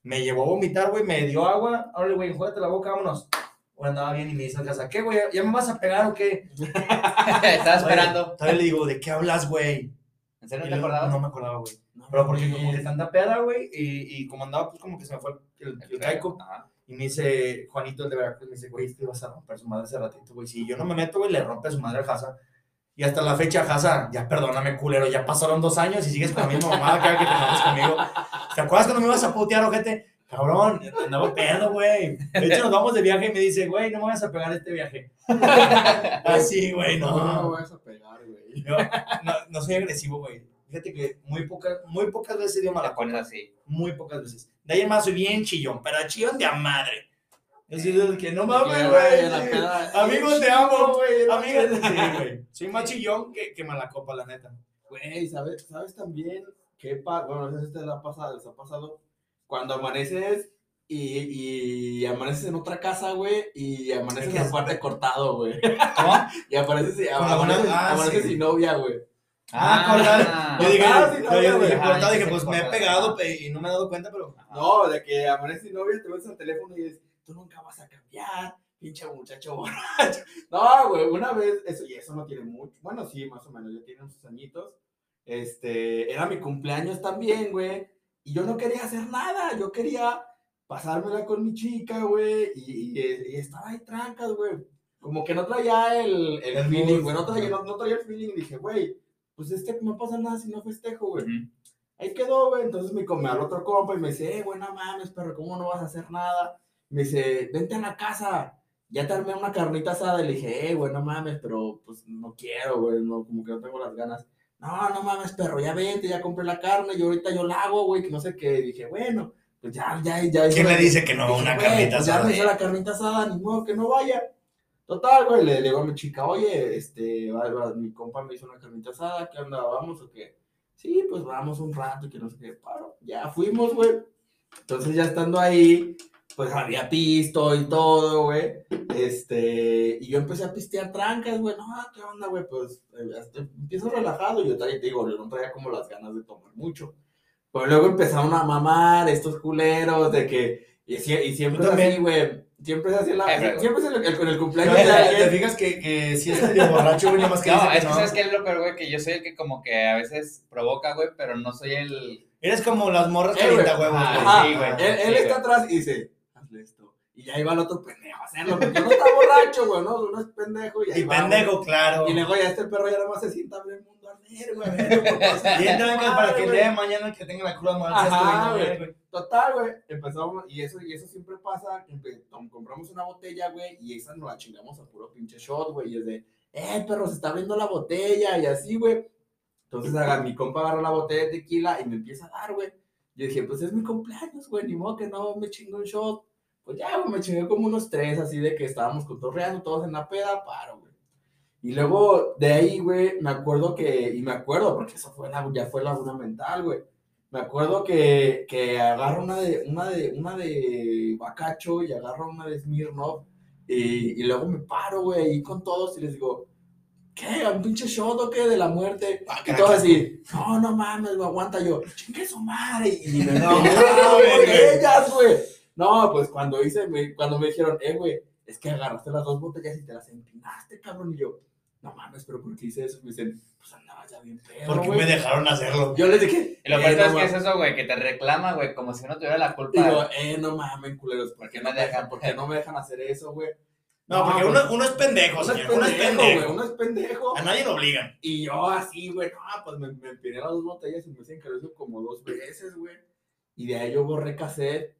Me llevó a vomitar, güey, me dio agua. Órale, güey, juégate la boca, vámonos. Güey, andaba bien y me dice casa, ¿qué, güey? ¿Ya me vas a pegar o qué? Estaba esperando. Todavía le digo, ¿de qué hablas, güey? ¿En serio no te acordabas? No me acordaba, güey. No, Pero porque como que tanta peda, güey, y, y como andaba, pues como que se me fue el, el caico. Ajá. Y me dice, Juanito el de Veracruz, me dice, güey, es que ibas a romper su madre hace ratito, güey. Si yo no me meto, güey, le rompe su madre a Haza. Y hasta la fecha, Haza, ya perdóname, culero, ya pasaron dos años y sigues con la misma mamada que, que te enojas conmigo. ¿Te acuerdas cuando me ibas a putear, ojete? Cabrón, andaba pedo, güey. De hecho, nos vamos de viaje y me dice, güey, no me vas a pegar este viaje. Así, güey, No, no me vas a pegar, güey. No soy agresivo, güey. Fíjate que muy, pocas muy pocas veces dio Te mala pones así. Muy pocas veces. De ahí en más soy bien chillón, pero chillón de a madre. Yo soy de los que no mames, güey. la Amigos, te amo, güey. la peda. sí, güey. Soy más chillón que, que mala copa, la neta. Güey, ¿sabes, ¿sabes también qué pasa? Bueno, no sé si te la ha pasado, les ha pasado. Cuando amaneces y, y amaneces en otra casa, güey, y amaneces ¿Qué en es? aparte cortado, güey. ¿Cómo? Y apareces, amaneces, ah, amaneces sí. sin novia, güey. Ah, cortado. Yo dije, Cortado, sí, yo, no, yo güey. dije, yo dije, pues me he pegado pe- y no me he dado cuenta, pero. Ajá. No, de que amaneces sin novia, te ves al teléfono y dices, tú nunca vas a cambiar, pinche muchacho borracho. No, güey, una vez, eso, y eso no tiene mucho, bueno, sí, más o menos, ya tiene sus añitos. Este, era mi cumpleaños también, güey, y yo no quería hacer nada, yo quería pasármela con mi chica, güey, y, y- y estaba ahí trancas, güey. Como que no traía el, el El feeling, güey, no traía, no, no traía el feeling, dije, güey, pues es que no pasa nada si no festejo, güey. Ahí quedó, güey. Entonces me come al otro compa y me dice, eh, no mames, pero ¿cómo no vas a hacer nada? Me dice, vente a la casa. Ya te armé una carnita asada. Y le dije, eh, güey, no mames, pero pues no quiero, güey, no, como que no tengo las ganas. No, no mames, perro, ya vente, ya compré la carne, y ahorita yo la hago, güey, que no sé qué. Y dije, bueno, pues ya, ya, ya. ¿Quién le dice que no? Dije, Una carnita pues ya asada. me hizo la carnita asada, ni modo que no vaya. Total, güey, le digo a mi chica, oye, este, mi compa me hizo una carnita asada, ¿qué onda? ¿Vamos o qué? Sí, pues vamos un rato, que no sé qué, paro. Ya fuimos, güey. Entonces ya estando ahí, pues había pisto y todo, güey. Este, y yo empecé a pistear trancas, güey. No, ¿qué onda, güey? Pues eh, este, empiezo relajado. Yo traía, te digo, yo no traía como las ganas de tomar mucho. Pero luego empezaron a mamar estos culeros de que, y, y siempre así, güey. Siempre es así, la, Eh, siempre es el, el- con el No, cumpleaños ¿Te fijas que, que si es medio borracho, güey, nada más que No, es que no? sabes que es lo peor, güey, que yo soy el que como que a veces provoca, güey, pero no soy el... Eres como las morras Eh, que ahorita, güey. huevos, güey. Sí, güey. Él, él Sí, está atrás y dice, hazle esto. Y ya iba el otro pendejo a hacerlo, porque uno está borracho, güey, ¿no? Uno es pendejo y ahí Y va, pendejo, claro. Y luego ya este perro ya nada más se sienta a el Y para que el día de mañana que tenga la cruda moral Ajá, güey. Total, güey. Empezamos, y eso, y eso siempre pasa. compramos una botella, güey, y esa nos la chingamos a puro pinche shot, güey. Y es de, eh, perro, se está abriendo la botella, y así, güey. Entonces aga- mi compa agarra la botella de tequila y me empieza a dar, güey. Yo dije, pues es mi cumpleaños, güey, ni modo que no me chingo un shot. Pues ya, güey, me chingué como unos tres, así de que estábamos cotorreando todos en la peda, paro, güey. Y luego de ahí, güey, me acuerdo que, y me acuerdo, porque eso fue la, ya fue la laguna mental, güey. Me acuerdo que, que agarro una de, una de, una de Bacacho y agarro una de Smirnoff y, y luego me paro, güey, ahí con todos y les digo, ¿qué? ¿Un pinche shot o qué? De la muerte. Ah, Y todos así, no, no mames, güey, aguanta yo, chingue su madre. Y me No, botellas, güey. No, pues cuando hice, me- cuando me dijeron, eh, güey, es que agarraste las dos botellas y te las empinaste, cabrón. Y yo, no mames, pero ¿por qué hice eso? Y me dicen, pues andabas ya bien pedo, ¿Por qué me dejaron hacerlo? Yo les dije, Y lo eh, peor no es que es eso, güey, que te reclama, güey, como si no tuviera la culpa. Digo, eh, no mames, culeros, ¿por qué ¿Por no me dejan, por qué no me dejan hacer eso, güey? No, porque uno, uno es pendejo, uno es señor. Uno es pendejo, uno es pendejo. A nadie lo obligan. Y yo así, güey, no, pues me, me empiné las dos botellas y me hacen eso como dos veces, güey. Y de ahí yo borré cassette.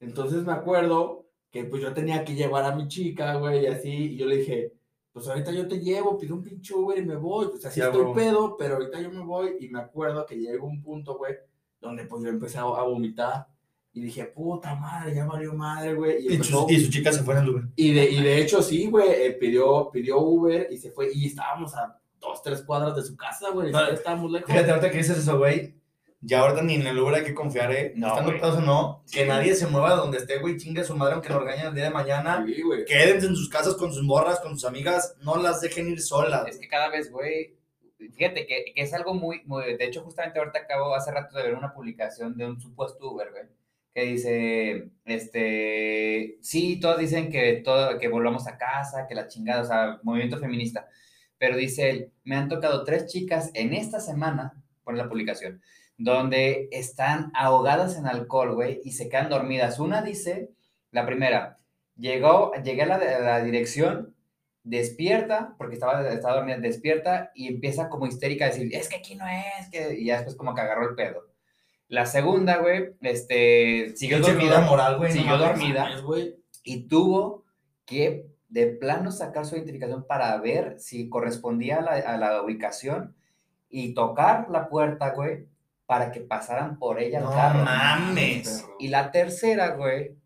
Entonces me acuerdo que pues yo tenía que llevar a mi chica, güey, y así. Y yo le dije, pues ahorita yo te llevo, pido un pinche Uber y me voy. Pues así Sí, estoy pedo, pero ahorita yo me voy. Y me acuerdo que llegó un punto, güey, donde pues yo empecé a, a vomitar. Y dije, puta madre, ya valió madre, güey. Y, Y empezó- su, y su chica se fue en Uber. y de, y de hecho, sí, güey, eh, pidió, pidió Uber y se fue. Y estábamos a dos, tres cuadras de su casa, güey. siquiera estábamos lejos. Fíjate, ahorita que dices eso, güey. Ya ahorita ni en el Uber hay que confiar, ¿eh? No, Estando güey. pedos o no. Que nadie se mueva de donde esté, güey. Chingue a su madre aunque nos regañen el día de mañana. Sí, güey. Quédense en sus casas con sus morras, con sus amigas. No las dejen ir solas. Es que cada vez, güey, fíjate que, que es algo muy, muy, de hecho, justamente ahorita acabo hace rato de ver una publicación de un supuesto Uber, güey, que dice, este, sí, todos dicen que todo, que volvamos a casa, que la chingada, o sea, movimiento feminista, pero dice él, me han tocado tres chicas en esta semana, pone la publicación, donde están ahogadas en alcohol, güey, y se quedan dormidas. Una dice, la primera, llegó, llegué a la, a la dirección, despierta, porque estaba, estaba dormida, despierta y empieza como histérica a decir, es que aquí no es, que... y ya después como que agarró el pedo. La segunda, güey, este, siguió dormida moral, güey. siguió dormida. Y tuvo que de plano sacar su identificación para ver si correspondía a la, a la ubicación y tocar la puerta, güey, para que pasaran por ella al No carro. mames. Perro. Y la tercera, güey,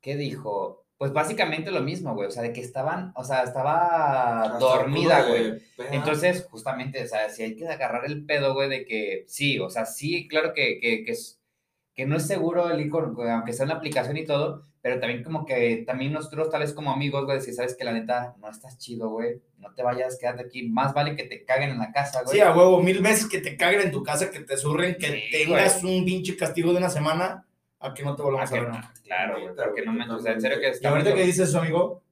¿qué dijo? Pues básicamente lo mismo, güey, o sea, de que estaban, o sea, estaba Hasta dormida, güey. Entonces, justamente, o sea, si hay que agarrar el pedo, güey, de que sí, o sea, sí, claro que, que, que, es- que no es seguro el con- aunque sea una aplicación y todo, pero también como que también nosotros tal vez como amigos, güey, si sabes que la neta no estás chido, güey, no te vayas, quédate aquí, más vale que te caguen en la casa, güey. Sí, a huevo, mil veces que te caguen en tu casa, que te zurren, que Sí, tengas un pinche castigo de una semana, a que no te volvamos a que ver. no, claro, güey, Neta, porque no güey, me, o sea, en serio que Y está ahorita muy- que dices eso, amigo,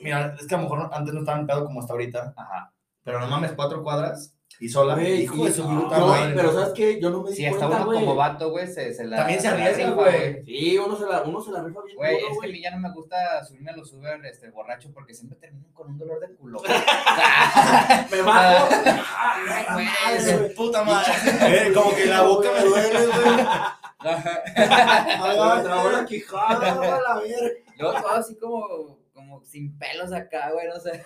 mira, es que a lo mejor antes no estaban pedo como hasta ahorita, Ajá. pero no mames, cuatro cuadras y sola. Güey, hijo de no, puta madre. pero ¿sabes qué? Yo no me di Sí, hasta cuenta, uno güey. como vato, güey, se, se la... También se arriesga, rifa, güey. Sí, uno se la, uno se la rifa bien Güey, es que a güey. mí ya no me gusta subirme a los Uber este, borracho porque siempre termino con un dolor de culo. Me bajo. Ay, güey, puta madre. Eh, como que la boca me duele, güey. Ay, trabó la quijada, la verga. Luego todo así como, como sin pelos acá, güey, no sé.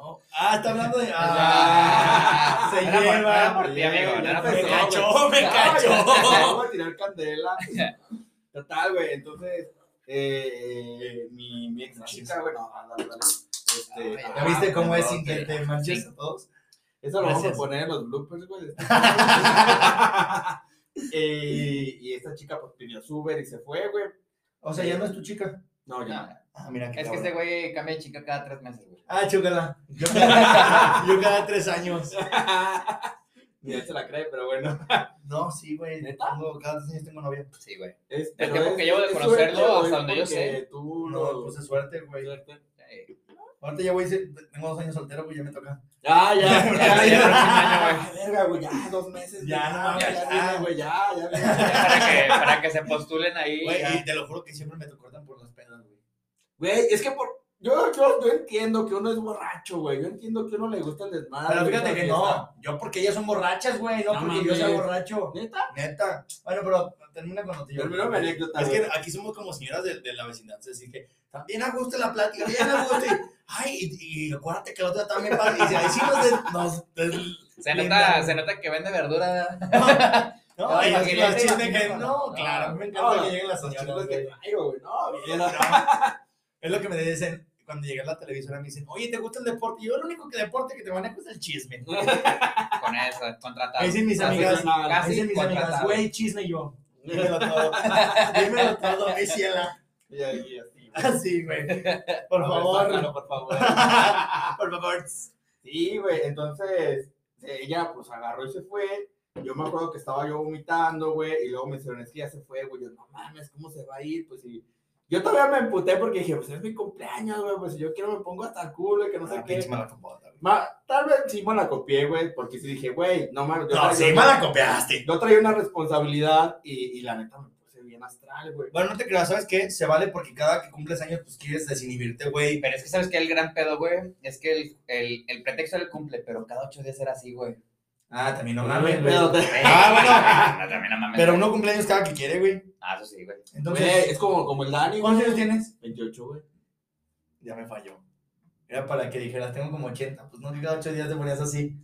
No. Ah, está hablando de. Ah, Ah, se era por- lleva. era por ti, amigo, no era por Me cachó, me cachó. Vamos a tirar candela. Total, güey. Entonces, eh, mi, mi ex chica, güey, no, dale, dale. Este, Ay, ¿Ya viste cómo es sin que sí. te manches a todos? Eso lo vamos a poner en los bloopers, güey. Eh, y esta chica pues pidió su Uber y se fue, güey. O sea, ya no es tu chica. No, ya. Ah, mira qué Es que este güey cambia de chica cada tres meses, güey. Ah, chúcala. Yo cada, yo cada tres años. Ni él se la cree, pero bueno. No, sí, güey. ¿Neta? Tengo, cada tres años tengo novia. Sí, güey. Es, El tiempo que llevo de conocerlo, suerte, hasta güey, donde yo sé. Tú No, pues es suerte, güey. suerte. Sí. Ahorita ya voy, tengo dos años soltero, güey, ya me toca. Ah, ya, Ya, ya, ya, güey. Ah, verga, güey, ya, dos meses. Ya, güey, ya, ya. güey, ya, ya, para, que, para que se postulen ahí. Güey, ya. y te lo juro que siempre me cortan por las pedas, güey. Güey, es que por... Yo, yo, yo entiendo que uno es borracho, güey. Yo entiendo que a uno le gusta el desmadre. Pero fíjate que no. Yo porque ellas son borrachas, güey, no, No porque yo sea borracho. ¿Neta? Neta. Bueno, pero termina con lo tuyo. Termino mi anécdota, Es güey. que aquí somos como señoras de, de la vecindad. Así que también a gusto la plática, bien a gusto. Ay, y, y acuérdate que la otra también pasa. Y dice, ahí sí nos. des- nos des- Se nota, se nota que vende verdura. No, No, y y las que que. no, No, no. claro, me encanta No, que lleguen las señoras, chismes que güey. traigo, güey. No, bien. Es lo que me dicen cuando llegué a la televisora. Me dicen, oye, ¿te gusta el deporte? Y yo, lo único que deporte que te manejo es el chisme. Con eso, contratado. Me dicen mis amigas, Casi dicen mis amigas, güey, chisme y yo. Dímelo todo. Dímelo todo, mi ciela. Y ahí, así. güey. Así, güey. Por A ver, favor. sácalo, por favor. Por favor. Sí, güey, entonces ella pues agarró y se fue. Yo me acuerdo que estaba yo vomitando, güey, y luego me dijeron, es que ya se fue, güey. Yo, no mames, ¿cómo se va a ir? Pues sí. Yo todavía me emputé porque dije, pues es mi cumpleaños, güey, pues si yo quiero me pongo hasta el culo y que no sé Ah, qué. mala. Ma- tal vez sí me la copié, güey, porque sí dije, güey, no mames. No, sí, una- mala copiaste. Yo traía una responsabilidad y, y la neta me puse bien astral, güey. Bueno, no te creas, ¿sabes qué? Se vale porque cada que cumples años, pues quieres desinhibirte, güey. Pero es que sabes que el gran pedo, güey, es que el, el, el pretexto del cumple, pero cada ocho días era así, güey. Ah, también no mames, güey. pero- Ah, bueno. También no mames. Pero uno cumpleaños cada que quiere, güey. Ah, eso sí, güey. Entonces, Güey, es como, como el Dani, güey. ¿cuántos años tienes? 28, güey. Ya me falló. Era para que dijeras, tengo como 80. Pues no, que cada ocho días te ponías así.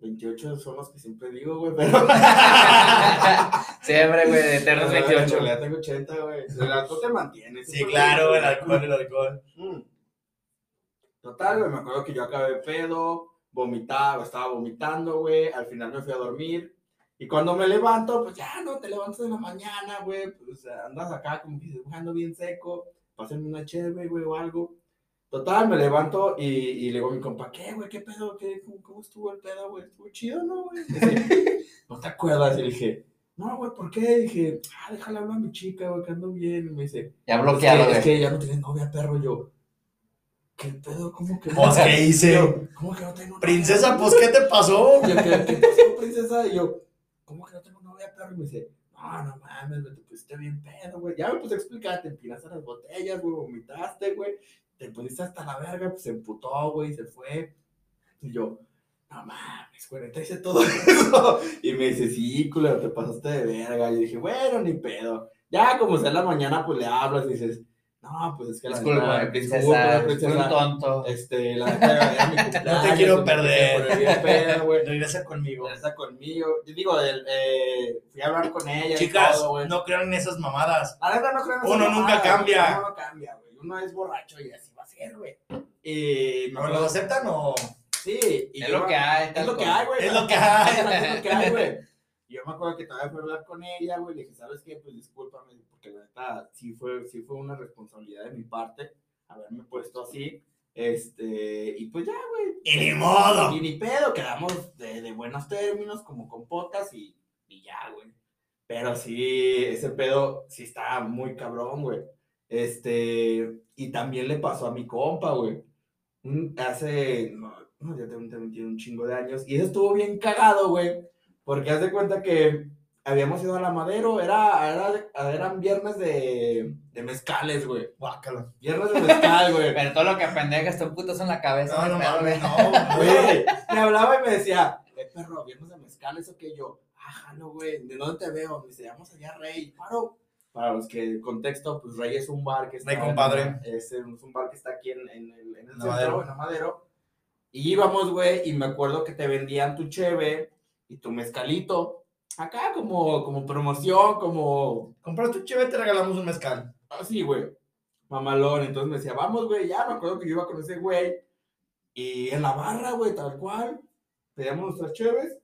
28 son los que siempre digo, güey, pero. Siempre, güey, de eternos En 28. realidad tengo 80, güey. El alcohol te mantiene. Sí, claro, el alcohol, el alcohol. Mm. Total, güey, me acuerdo que yo acabé pedo, vomitaba, estaba vomitando, güey. Al final me fui a dormir. Y cuando me levanto, pues ya no te levantas en la mañana, güey. Pues andas acá como que dibujando bien seco. Pásenme una chévere, güey, o algo. Total, me levanto y, y le digo a mi compa, ¿qué, güey? ¿Qué pedo? ¿Qué, cómo, cómo estuvo el pedo, güey? ¿Estuvo chido, no, güey? ¿No te acuerdas? Y le dije, no, güey, ¿por qué? dije, ah, déjale hablar a mi chica, güey, que ando bien. Y me dice, Ya es bloqueado, que, güey. es que ya no tienes novia, perro. Yo, ¿qué pedo? ¿Cómo que no? Pues, ¿qué hice? Yo, ¿Cómo que no tengo novia? Princesa, pues, ¿qué te pasó? Yo, ¿qué, qué pasó, princesa? Y yo, ¿cómo que no tengo novia, perro? Y me dice, no, no mames, güey, te pusiste bien pedo, güey. Ya me puse a explicar, te empinaste las botellas, güey, vomitaste, güey. Te pusiste hasta la verga, pues se emputó, güey, se fue. Y yo, no mames, güey, te hice todo eso. Y me dice, sí, culero, te pasaste de verga. Y yo dije, bueno, ni pedo. Ya como sea en la mañana, pues le hablas y dices, no, pues es que la Disculpa, disculpa, princesa. tonto. Este, la neta, No te quiero perder. güey. Regresa conmigo. Está conmigo. Yo digo, el, eh, fui a hablar con ella. Chicas, todo, güey. no crean en esas mamadas. La neta no creo en Uno esas nunca mamadas, cambia. Uno no cambia, güey. Uno es borracho y así va a ser, güey. Y me ¿No lo aceptan o...? Sí. y Es yo lo que hay, Es lo que hay, güey. Es lo que hay. Es lo que hay, güey. Yo me acuerdo que todavía fui a hablar con ella, güey. Le dije, ¿sabes qué? Pues discúlpame, porque la neta sí fue, sí fue una responsabilidad de mi parte haberme puesto así. Este, y pues ya, güey. ¡Y ni modo! Y ni pedo, quedamos de, de buenos términos, como compotas y, y ya, güey. Pero sí, ese pedo sí está muy cabrón, güey. Este, y también le pasó a mi compa, güey. Hace, no, ya también tiene un chingo de años. Y eso estuvo bien cagado, güey. Porque haz de cuenta que habíamos ido a la Madero, era, era, eran viernes de, de mezcales, güey. Guácala. Viernes de mezcal, güey. Pero todo lo que pendejas son putos en la cabeza. No, no mames, no, güey. Me hablaba y me decía, eh, perro, viernes de mezcal, eso que yo, ajá, no, güey, ¿de dónde te veo? Me dice, vamos allá, Rey, paro. Para los que, contexto, pues Rey es un bar que está. Rey, compadre. en- es, es un bar que está aquí en, en el, en el En centro, en Amadero. Y íbamos, güey, y me acuerdo que te vendían tu cheve y tu mezcalito. Acá como, como promoción, como Compra tu chévere, te regalamos un mezcal. así, güey. Mamalón. Entonces me decía, vamos, güey, ya me acuerdo que yo iba con ese güey. Y en la barra, güey, tal cual. Pedíamos nuestras cheves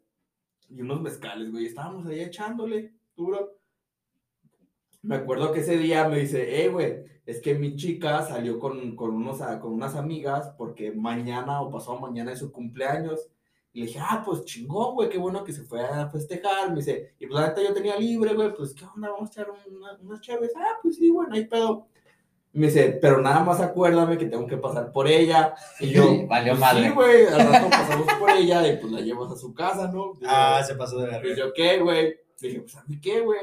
y unos mezcales, güey. Estábamos ahí echándole duro. Me acuerdo que ese día me dice, eh, güey, es que mi chica salió con, con, unos, con unas amigas porque mañana o pasado mañana es su cumpleaños. Y le dije, ah, pues chingón, güey, qué bueno que se fue a festejar. Me dice, y pues la neta yo tenía libre, güey, pues qué onda, vamos a echar una- unas chaves. Ah, pues sí, bueno, hay pedo. Y me dice, pero nada más acuérdame que tengo que pasar por ella. Y yo, Valió pues madre. Sí, güey, al rato pasamos por ella y pues la llevas a su casa, ¿no? Ah, se pasó de verga. yo, ¿qué, güey? Le dije, pues a mí qué, güey.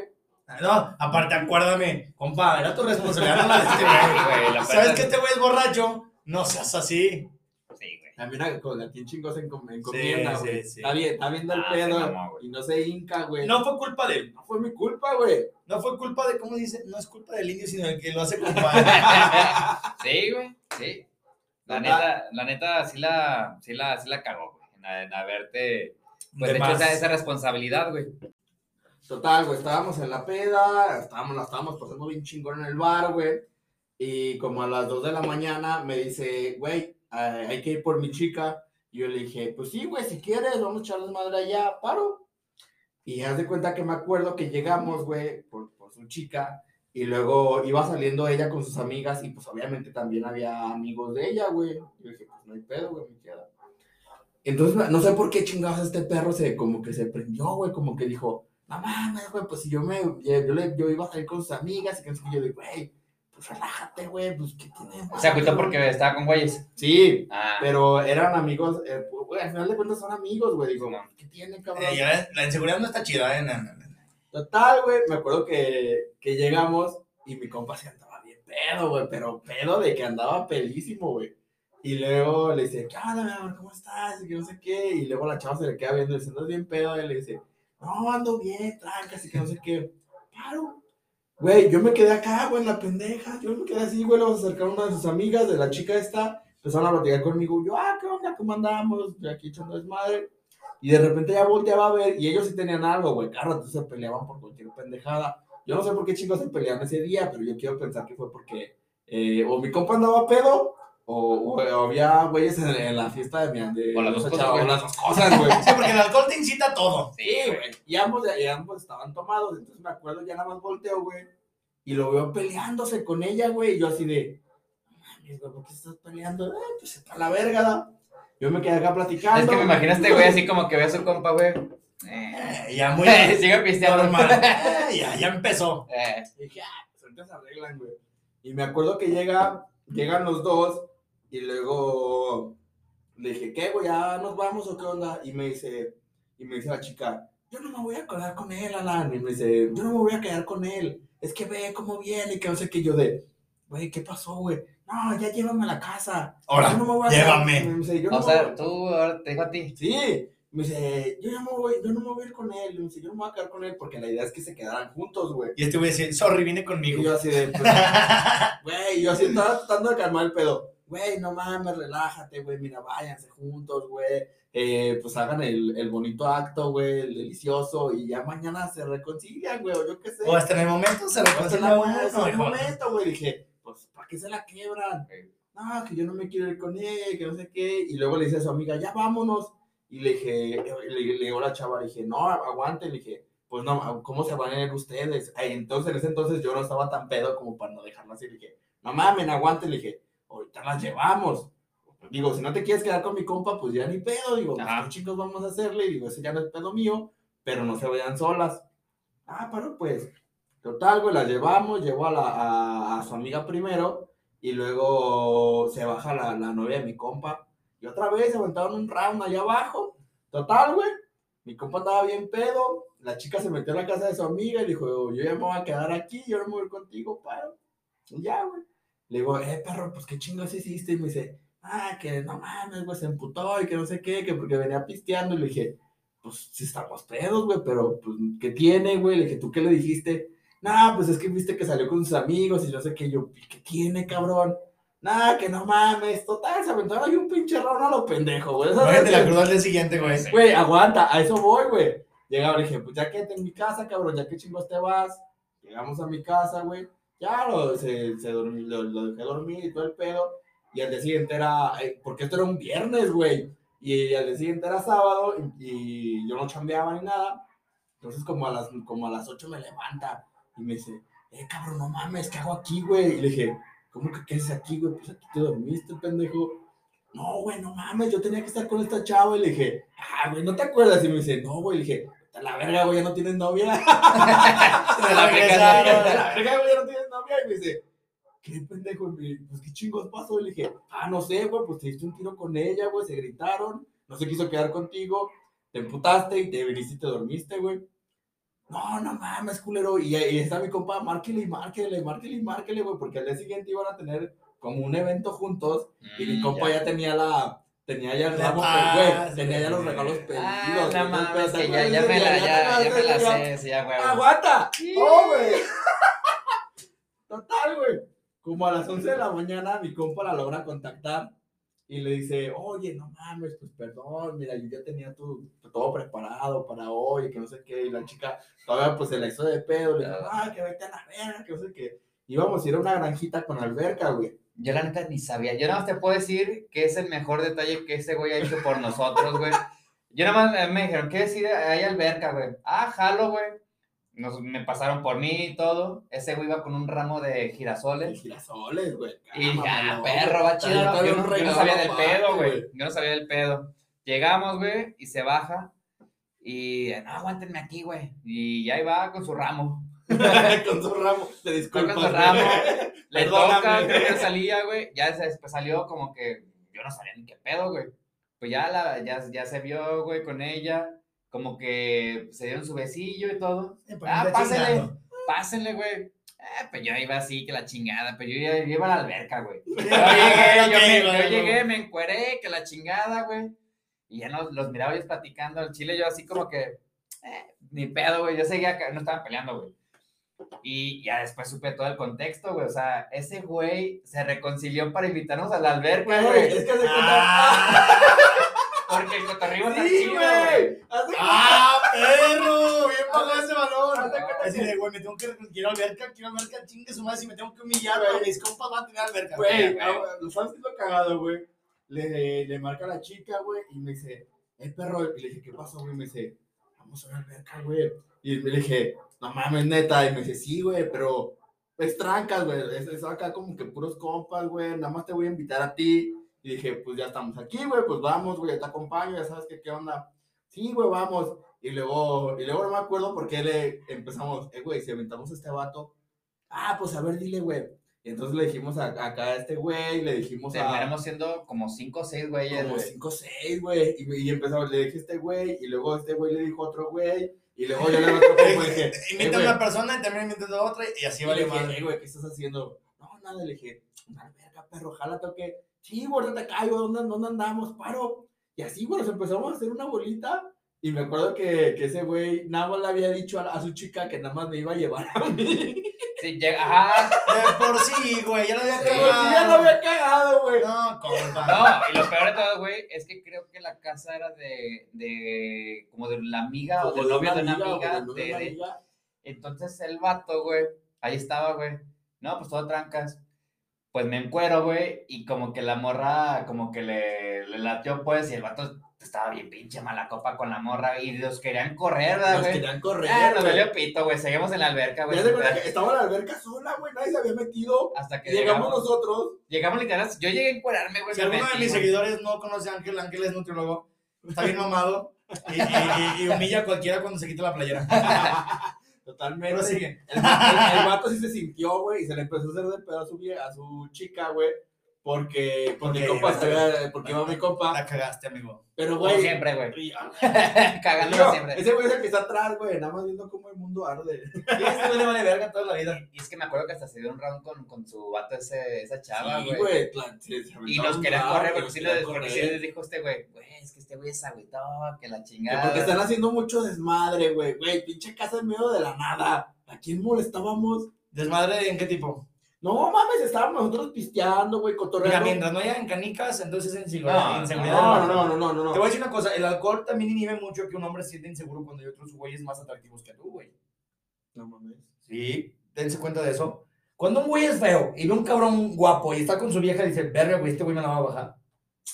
No, aparte, acuérdame, compa, era tu responsabilidad no la de este güey. ¿Sabes que este güey es borracho? No seas así. También a- con la quien chingos en com- encomienda, Sí, güey. sí, sí. Está bien, está viendo el Ah, se pedo güey. y no se hinca, güey. No fue culpa de él. No fue mi culpa, güey. No fue culpa de, ¿cómo dice? No es culpa del indio, sino del que lo hace compa. Sí, güey, sí. La Total. neta, la neta, sí la, sí la, sí la cagó, güey, en, en haberte, pues, De hecho esa, esa responsabilidad, güey. Total, güey, estábamos en la peda, estábamos, la estábamos pasando bien chingón en el bar, güey. Y como a las 2 de la mañana me dice, güey, hay que ir por mi chica. Y yo le dije, pues sí, güey, si quieres, vamos a echarles madre allá, paro. Y haz de cuenta que me acuerdo que llegamos, güey, por, por su chica. Y luego iba saliendo ella con sus amigas y pues obviamente también había amigos de ella, güey. Yo dije, pues no hay pedo, güey, me queda. Entonces, no sé por qué chingados este perro se, como que se prendió, güey, como que dijo, no mames, güey, pues si yo me, yo, le- yo iba a salir con sus amigas y que no sé qué", yo digo, güey, pues relájate, güey, pues qué tiene. Se agüitó porque estaba con güeyes. Sí, Ah, pero eran amigos, eh, pues, güey, al final de cuentas son amigos, güey, digo. ¿qué tiene, cabrón? Eh, ya, la inseguridad no está chida, ¿eh? No, no, no. Total, güey, me acuerdo que, que llegamos y mi compa se andaba bien pedo, güey, pero pedo de que andaba pelísimo, güey. Y luego le dice, ¿qué onda, mi amor? ¿Cómo estás? Y que no sé qué. Y luego la chava se le queda viendo y dice, ¿andas bien pedo? Y le dice, no, ando bien, trancas y que no sé qué. Claro. Güey, yo me quedé acá, güey, en la pendeja. Yo me quedé así, güey, luego se acercaron una de sus amigas, de la chica esta. Empezaron a platicar conmigo. Yo, ah, ¿qué onda? ¿Cómo andamos? Yo aquí echando desmadre. Y de repente ya volteaba a ver y ellos sí tenían algo, güey. Claro, entonces se peleaban por cualquier pendejada. Yo no sé por qué chicos se peleaban ese día, pero yo quiero pensar que fue porque eh, o mi compa andaba pedo o, había güeyes en, en la fiesta de mi de O las dos cosas, o las dos cosas, güey. Sí, porque el alcohol te incita a todo. Sí, güey. Y ambos, y ambos estaban tomados. Entonces me acuerdo, ya nada más volteo, güey. Y lo veo peleándose con ella, güey. Y yo así de, "No mames, güey, ¿por qué estás peleando? Eh, pues está la verga, ¿no? Yo me quedé acá platicando. Es que me este güey así como que ve a su compa, güey. Eh, Eh, ya muy Sigue pisteando. normal. Eh, ya, ya empezó. Eh, Y dije, ah, pues ahorita se arreglan, güey. Y me acuerdo que llega, llegan los dos. Y luego le dije, ¿qué, güey? ¿Ya nos vamos o qué onda? Y me dice, y me dice la chica, yo no me voy a quedar con él, Alan. Y me dice, yo no me voy a quedar con él. Es que ve cómo viene y que no sé qué. Yo de, güey, ¿qué pasó, güey? No, ya llévame a la casa. Ahora, Yo no me voy a llévame. quedar- Me dice, yo no o sea, voy- tú ahora te dijo a ti. Sí, me dice, yo, ya me voy, yo no me voy a ir con él. Me dice, yo no me voy a quedar con él porque la idea es que se quedaran juntos, güey. Y este güey decir, sorry, vine Y conmigo. yo así de, pues, güey, yo así estaba tratando de calmar el pedo. Güey, no mames, relájate, güey, mira, váyanse juntos, güey. Eh, pues hagan el, el bonito acto, güey, el delicioso, y ya mañana se reconcilian, güey, o yo qué sé. o hasta en el momento se Hasta reconcilia la uno. muerte, no, en hijo. momento, güey, dije, pues, ¿para qué se la quiebran? No, que yo no me quiero ir con ella, que no sé qué. Y luego le dice a su amiga, ya vámonos. Y le dije, le, le digo a la chava, le dije, no, aguante, le dije, pues no, ¿cómo se van a ir ustedes? Ay, entonces, en ese entonces yo no estaba tan pedo como para no dejarla así. Le dije, no mamen, aguante, le dije, ahorita las llevamos. Digo, si no te quieres quedar con mi compa, pues ya ni pedo. Digo, pues, Ajá. ¿qué chicos vamos a hacerle? Digo, ese ya no es pedo mío, pero no se vayan solas. Ah, pero pues, total, güey, las llevamos, llevó a, la, a, a su amiga primero, y luego se baja la, la novia de mi compa, y otra vez se aventaron un round allá abajo. Total, güey, mi compa andaba bien pedo, la chica se metió a la casa de su amiga y dijo, yo ya me voy a quedar aquí, yo no me voy a ir contigo, paro. Y ya, güey. Le digo, eh, perro, pues qué chingos hiciste, y me dice, ah, que no mames, güey, se emputó y que no sé qué, que porque venía pisteando, y le dije, pues sí estamos pedos, güey, pero pues, ¿qué tiene, güey? Le dije, ¿tú qué le dijiste? Nah, pues es que viste que salió con sus amigos y no sé qué, yo, "¿Y ¿qué tiene, cabrón? Nah, que no mames, total, se aventaron ahí un pinche ron a lo pendejo, güey. La que- al día siguiente, güey. Güey, aguanta, a eso voy, güey. Llegaba, le dije, pues ya quédate en mi casa, cabrón, ya que chingos te vas. Llegamos a mi casa, güey. Ya lo, se, se dormí, lo, lo dejé dormir y todo el pedo. Y al día siguiente era, eh, porque esto era un viernes, güey. Y al día siguiente era sábado y, y yo no chambeaba ni nada. Entonces como a las, como a las 8 me levanta y me dice, eh, cabrón, no mames, ¿qué hago aquí, güey? Y le dije, ¿cómo que qué haces aquí, güey? Pues aquí te dormiste, pendejo. No, güey, no mames, yo tenía que estar con esta chava. Y le dije, ah, güey, ¿no te acuerdas? Y me dice, no, güey. Le dije, la verga, güey, ya no tienes novia. Se la verga, güey, ya no tienes Y me dice, ¿qué pendejo? Y Pues qué chingos pasó. Y le dije, ah, no sé, güey, pues te diste un tiro con ella, güey, se gritaron. No se quiso quedar contigo. Te emputaste y te viniste y te dormiste, güey. No, no mames, culero. Y ahí está mi compa, márquele y márquele, márquele y márquele, güey, porque al día siguiente iban a tener como un evento juntos y mi Mm, compa ya. ya. tenía la. Tenía ya el ramo, güey. Tenía ya los regalos pedidos. Ah, y no mames, pedo, que ¿te ya, ya me la, ya, ya me la ya- sé, sí, ya, güey. ¡Aguanta! ¡Oh, güey! Total, güey. Como a las 11 de la mañana, mi compa la logra contactar y le dice, oye, no mames, pues perdón, mira, yo ya tenía tu, todo preparado para hoy, que no sé qué, y la chica todavía pues se la hizo de pedo, le dijo, ah, que vete a la verga, que no sé qué. Íbamos a ir a una granjita con alberca, güey. Yo la neta ni sabía. Yo nada más te puedo decir que es el mejor detalle que ese güey ha hecho por nosotros, güey. Yo nada más me dijeron, ¿qué decir? Hay alberca, güey. Ah, jalo, güey. Nos, me pasaron por mí y todo. Ese güey iba con un ramo de girasoles. girasoles, güey. Y dije, ah, perro, va chido. Yo ¿no? también Yo, no, yo no regalo sabía del pedo, güey. Yo no sabía del pedo. Llegamos, güey, y se baja. Y, no, aguántenme aquí, güey. Y ahí va con su ramo. con su ramo. Te disculpas. con su ramo. Le toca, creo que salía, güey. Ya después salió como que yo no sabía ni qué pedo, güey. Pues ya, la, ya, ya se vio, güey, con ella. Como que se dieron su besillo y todo. Eh, pues, Ah, pásenle, chingando. pásenle, güey. Eh, pues yo iba así, que la chingada. Pues yo, ya- yo iba a la alberca, güey. Yo llegué, yo, me- yo llegué, me encueré, que la chingada, güey. Y ya nos, los miraba ellos platicando al chile, yo así como que, eh, ni pedo, güey. Yo seguía no estaban peleando, güey. Y ya después supe todo el contexto, güey. O sea, ese güey se reconcilió para invitarnos a la alberca, Güey, güey. es que se Ah. Porque el cotorreo está Sí, chido, güey. ¡Ah, perro! Bien pagado ese cuenta Así de, güey, me tengo que. Quiero alberca, quiero alberca, chingue su madre. Si me tengo que humillar, Güey. mis compas van a tener alberca. Güey, ah, lo sabes que es lo cagado, güey. Le, le marca a la chica, güey, y me dice, eh, perro. Y le dije, ¿qué pasó, güey? Y me dice, vamos a una alberca, güey. Y le dije, no mames, neta. Y me dice, sí, güey, pero es trancas, güey. Es, es acá como que puros compas, güey. Nada más te voy a invitar a ti. Y dije, pues ya estamos aquí, güey, pues vamos, güey, te acompaño, ya sabes que qué onda. Sí, güey, vamos. Y luego, y luego no me acuerdo por qué le empezamos, eh, güey, si aventamos a este vato, ah, pues a ver, dile, güey. Y entonces le dijimos a- acá a este güey, le dijimos a Terminamos siendo como 5 o 6 güeyes, como güey. 5 o 6, güey. Y, y empezamos, le dije a este güey, y luego este güey le dijo a otro güey, y luego yo le dije a otro güey, dije, eh, Invita a una persona y también invitas a otra y así Y vale madre. "Eh, güey, ¿qué estás haciendo? No, nada, le dije, una verga, perro, jálate o qué. Sí, güey, ahorita te caigo, ¿dónde, ¿dónde andamos? Paro. Y así, güey, nos empezamos a hacer una bolita. Y me acuerdo que, que ese güey nada más le había dicho a, a su chica que nada más me iba a llevar a mí. Sí, llega, ajá. De por sí, güey, ya lo había sí, ya lo había cagado, güey. No, compa. No, y lo peor de todo, güey, es que creo que la casa era de, de como de la amiga o del novio de una amiga. de-. Entonces el vato, güey, ahí estaba, güey. No, pues todo trancas. Pues me encuero, güey, y como que la morra, como que le, le latió, pues, y el vato estaba bien pinche mala copa con la morra, y los querían correr, ¿verdad, Nos güey? querían correr, Ah, nos valió pito, güey, seguimos en la alberca, güey. Estaba en la alberca sola, güey, nadie se había metido. Hasta que Llegamos llegamos, nosotros. llegamos literal, yo llegué a encuerarme, güey. Si alguno de mis seguidores no conoce a Ángel, Ángel es nutriólogo, está bien mamado y- y- y humilla a cualquiera cuando se quita la playera. Totalmente. Pero sigue. El, el- el vato sí se sintió, güey, y se le empezó a hacer de pedo a su, a su chica, güey. Porque, porque, Porque compa, a porque iba mi compa. La cagaste, amigo. Pero, Como güey. siempre, güey. ah, Cagando siempre. ese güey es el que está atrás, güey, nada más viendo cómo el mundo arde. Y este güey le vale verga toda la vida. Y es que me acuerdo que hasta se dio un round con, con su vato ese, esa chava, Sí, güey. se y nos round, correr que porque sí, les, sí dijo este güey, güey, es que este güey es agüitó, que la Que chingada. porque están haciendo mucho desmadre, güey. Güey, pinche casa en medio de la nada. ¿A quién molestábamos? ¿Desmadre en qué tipo? No mames, estábamos nosotros pisteando, güey, Mira, cotorreando. mientras no hayan canicas, entonces es No, inseguridad. inseguridad. No, no, no, no, no, no. Te voy a decir una cosa, el alcohol también inhibe mucho que un hombre se siente inseguro cuando hay otros güeyes más atractivos que tú, güey. No mames. Sí, dense cuenta de eso. Cuando un güey es feo y ve un cabrón guapo y está con su vieja y dice, verga, güey, este güey me la va a bajar.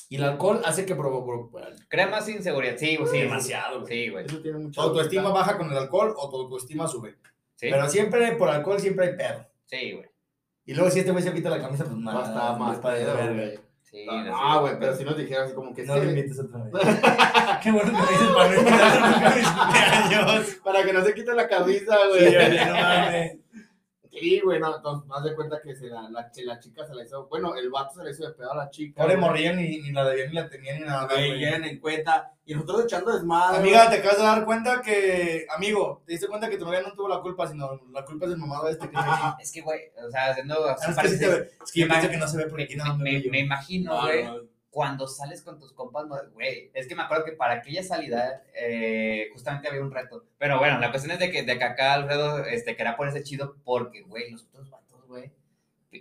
Y el alcohol hace que provoque Crea más inseguridad. Sí, güey, sí. demasiado, güey. Sí, güey. Eso tiene mucha Tu autoestima baja con el alcohol o tu autoestima sube. Sí, Pero siempre por alcohol siempre hay pedo. sí, güey. Y luego si este güey se quita la camisa, pues Va a más. pedo, güey. Sí, No, sí. güey, pero si nos dijeran así como que No sí, lo invites otra vez. Qué bueno que me dices para no invitarlo cumpleaños. para que no se quite la camisa, Sí, güey. oye, no mames. Sí, güey, no, entonces, más de cuenta que se la, la, la chica se la hizo, bueno, el vato se le hizo de pedo a la chica. Pobre morrilla ni, ni la debía ni la tenía ni nada. Güey, llegan en cuenta. Y nosotros echando desmadre. Amiga, te acabas de dar cuenta que, amigo, te diste cuenta que tu novia no tuvo la culpa, sino la culpa es del mamado este que. Es que, güey, o sea, haciendo Ah, es que sí ve. Es que yo me pienso imag- que no se ve por aquí nada me, me, me imagino, No, güey, no, cuando sales con tus compas, güey, es que me acuerdo que para aquella salida eh, justamente había un reto. Pero bueno, la cuestión es de que, de que acá Alfredo este, quería ponerse chido porque, güey, los otros vatos, güey,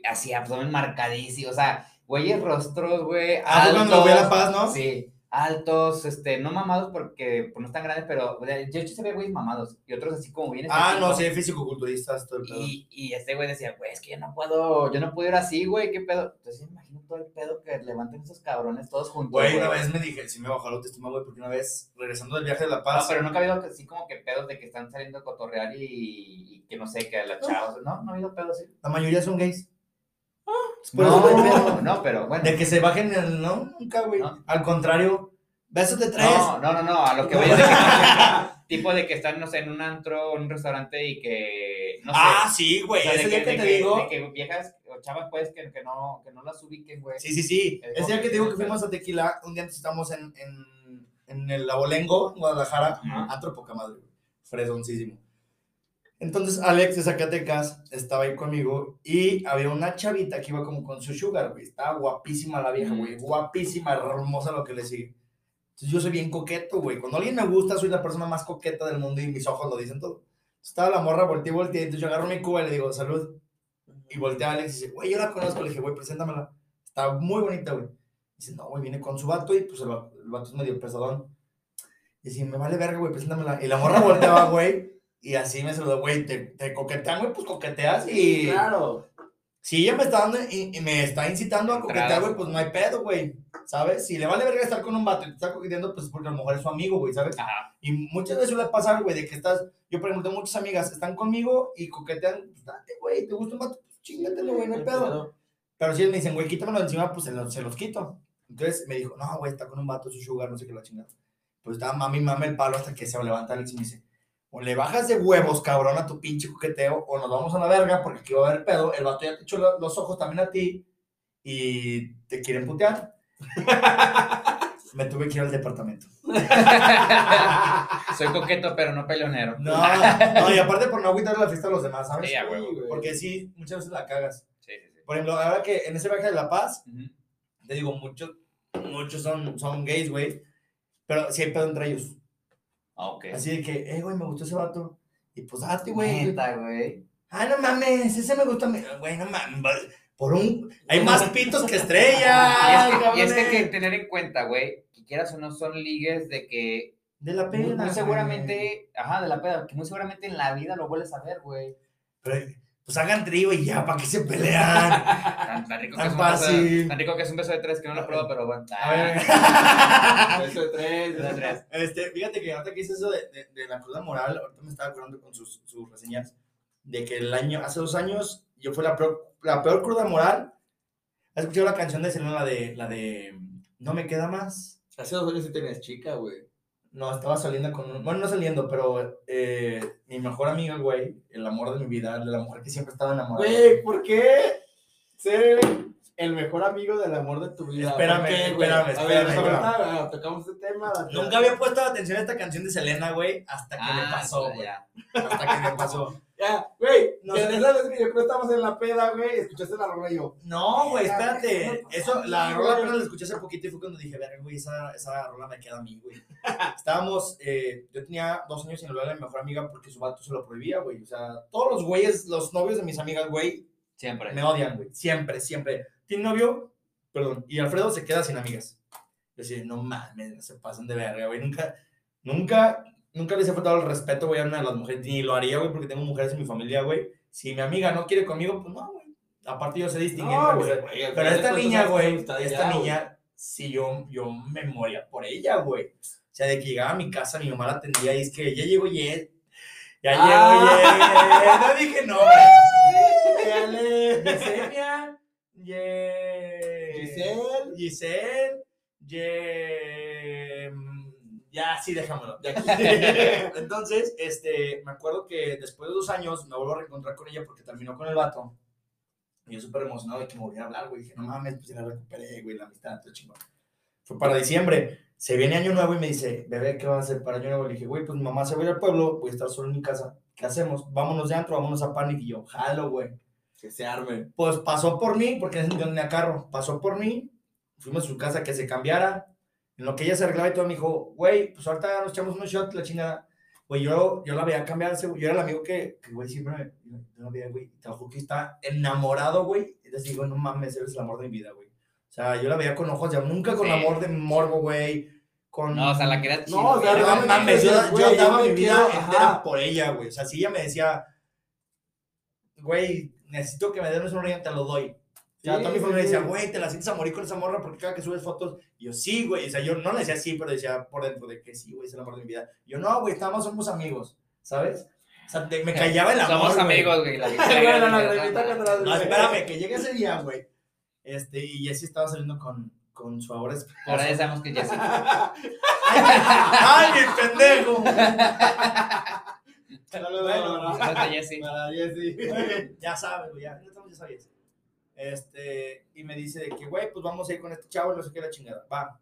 así abdomen marcadísimo, o sea, güeyes rostros, güey, Ah, fue cuando fui a La Paz, ¿no? Sí, altos, este, no mamados porque pues, no están grandes, pero o sea, yo hecho se ve güeyes mamados y otros así como bien Ah, no, sí, físico-culturistas, todo el pedo. Y, y este güey decía, güey, es que yo no puedo, yo no puedo ir así, güey, ¿qué pedo? Entonces todo el pedo que levanten esos cabrones todos juntos. Güey, una vez me dije, sí me bajó la autoestima, güey, porque una vez, regresando del viaje de La No, Paz, pero nunca ha habido así como que pedos de que están saliendo a cotorrear y, y que no sé, que a la chavos. No, no ha habido pedos así. la mayoría son gays. Por No, no no, pero bueno. De que se bajen el, no, nunca, güey. No. Al contrario, besos de tres. No, no, no, no, a lo que voy es de que tipo de que están, no sé, en un antro o en un restaurante y que, no sé. ah, sí, o güey, sea, de ese día que te digo. de que viejas o chavas, pues, que, que, no, que no las ubiquen, güey. Sí, sí, sí. Ese día que te digo que fuimos a Tequila, un día antes estábamos en, en, en el Abolengo, en Guadalajara, Ajá. antro poca madre, güey. fresoncísimo. Entonces Alex de Zacatecas estaba ahí conmigo y había una chavita que iba como con su sugar, güey. Estaba guapísima la vieja, güey. Guapísima, hermosa lo que le sigue. Entonces yo soy bien coqueto, güey. Cuando alguien me gusta, soy la persona más coqueta del mundo y mis ojos lo dicen todo. Estaba la morra, volteé, volteé. Entonces yo agarro mi cuba y le digo, salud. Y voltea a Alex y dice, güey, yo la conozco. Le dije, güey, preséntamela. Está muy bonita, güey. Dice, no, güey, viene con su vato y pues el, el vato es medio pesadón. Y dice, me vale verga, güey, preséntamela. Y la morra volteaba, güey, y así me saludó, güey, te, te coquetean, güey, pues coqueteas y... Claro. Si ella me está dando y, y me está incitando a coquetear, güey, pues no hay pedo, güey, ¿sabes? Si le vale verga estar con un vato y te está coqueteando, pues porque a lo mejor es su amigo, güey, ¿sabes? Ajá. Y muchas veces suele pasar, güey, de que estás, yo por ejemplo tengo muchas amigas, están conmigo y coquetean, pues date, güey, te gusta un vato, pues chingatelo, güey, no hay pedo. Pero si ellos me dicen, güey, quítamelo encima, pues se los, se los quito. Entonces me dijo, no, güey, está con un vato, su sugar, no sé qué la chingada. Pues estaba mami, mami el palo hasta que se levanta Alex y me dice, o le bajas de huevos, cabrón, a tu pinche coqueteo, o nos vamos a la verga porque aquí va a haber pedo. El vato ya te echó lo- los ojos también a ti y te quieren putear. me tuve que ir al departamento. Soy coqueto, pero no peleonero. No, no, y aparte por no agüitar la fiesta a los demás, ¿sabes? Sí, a huevo. güey. Porque sí, muchas veces la cagas. Sí, sí, sí. Por ejemplo, ahora que en ese viaje de La Paz, Ujú. te digo, muchos, muchos son, son gays, güey. Pero sí hay pedo entre ellos. Ah, Ok. Así de que, eh, güey, me gustó ese vato. Y pues, date, güey. Neta, güey. Ah, no mames, ese me gusta. Güey, no mames. Por un. Hay más pitos que estrellas. Y es, que, hay que tener en cuenta, güey, que quieras o no son ligues de que De la muy, pena. muy güey. seguramente, ajá, de la peda, que muy seguramente en la vida lo vuelves a ver, güey. Pero, pues hagan trío y ya, ¿para qué se pelean? Tan, tan rico que Tan es un beso de, fácil. tan rico que es un beso de tres que no lo pruebo, pero bueno. A ver. Beso de tres. Beso de tres. Este, fíjate que ahorita que hice eso de, de, de la cruda moral, ahorita me estaba acordando con sus, sus reseñas de que el año, hace dos años, yo fue la peor, la peor cruda moral. ¿Has escuchado la canción de Selena, la de, la de No me queda más? Hace dos años sí tenías chica, güey. No, estaba saliendo con un, bueno, no saliendo, pero eh, mi mejor amiga, güey, el amor de mi vida, la mujer que siempre estaba enamorada. Güey, ¿por qué ser el mejor amigo del amor de tu vida? Espérame, ¿Por qué, espérame, A ver, espérame, ahorita, ah, tocamos este tema. Nunca había puesto atención a esta canción de Selena, güey, hasta que me Ah, pasó, güey. Hasta que me pasó. Ya, güey, No sé. esa vez que yo creo que estábamos en la peda, güey, escuchaste la rola y yo. No, güey, espérate. Eso, la rola apenas la escuché hace poquito y fue cuando dije, verga, güey, esa, esa rola me queda a mí, güey. Estábamos, eh, yo tenía dos años sin hablar a mi mejor amiga porque su vato se lo prohibía, güey. O sea, todos los güeyes, los novios de mis amigas, güey, Siempre. me odian, güey. Siempre, siempre. ¿Tiene novio? Perdón. Y Alfredo se queda sin amigas. Yo decía, no mames, se pasan de verga, güey. Nunca, nunca, nunca les he faltado el respeto, güey, a una de las mujeres. Ni lo haría, güey, porque tengo mujeres en mi familia, güey. Si mi amiga no quiere conmigo, pues no, güey. Aparte yo sé distinguir. No, güey, Pero esta niña, güey, esta niña, sí, yo, yo me moría por ella, güey. O sea, de que llegaba a mi casa, mi mamá la atendía y es que ya llegó Yes. Ya Ah. llegó Yes. No dije no, güey. Dale. Yesenia. Ye... Giselle. Giselle. Ye... mm, Ya, sí, déjamelo. De aquí. Entonces, este, me acuerdo que después de dos años me vuelvo a reencontrar con ella porque terminó con el vato. Y yo súper emocionado de que me volviera a hablar, güey. Dije, no mames, pues ya la recuperé, güey, la amistad, todo chingón. Fue para diciembre. Se viene año nuevo y me dice, bebé, ¿qué vas a hacer para año nuevo? Le dije, güey, pues mi mamá se va a ir al pueblo, voy a estar solo en mi casa. ¿Qué hacemos? Vámonos de antro, vámonos a Panic. Y yo, jalo, güey. Que se arme. Pues pasó por mí, porque en ese yo no tenía carro. Pasó por mí, fuimos a su casa que se cambiara. En lo que ella se arreglaba y todo, me dijo, güey, pues ahorita nos echamos unos shots, la chingada. Güey, yo, yo la veía cambiarse, güey. Yo era el amigo que, que güey, siempre me, yo la veía, güey. Te lo juro que está enamorado, güey. Y les digo, no mames, eres el amor de mi vida, güey. O sea, yo la veía con ojos ya, nunca con Sí. amor de morbo, güey. Con... No, o sea, la quería chido. No, o sea. No mames, yo, yo güey, daba yo mi vida entera por ella, güey. O sea, si ella me decía, güey, necesito que me des un ring, te lo doy. O sea, Sí, toda mi sí, familia sí. decía, güey, te la sientes a morir con esa morra porque cada que subes fotos. Y yo, sí, güey. O sea, yo no le decía sí, pero decía por dentro de que sí, güey, es el amor de mi vida. Y yo, no, güey, estamos, somos amigos, ¿sabes? O sea, te- me callaba el amor. Somos güey. amigos, güey. La atrás, No, güey. espérame, que llegue ese día, güey. Este, y Jessie estaba saliendo con, con su ahora esposo. Ahora ya sabemos que ya sí. ¡Ay, mi pendejo! Saludos, Bueno, para- Jessy. para Jessy. ya sabes, güey, ya, ya ya sabías. Este, y me dice de que, güey, pues vamos a ir con este chavo, no sé qué la chingada. Va.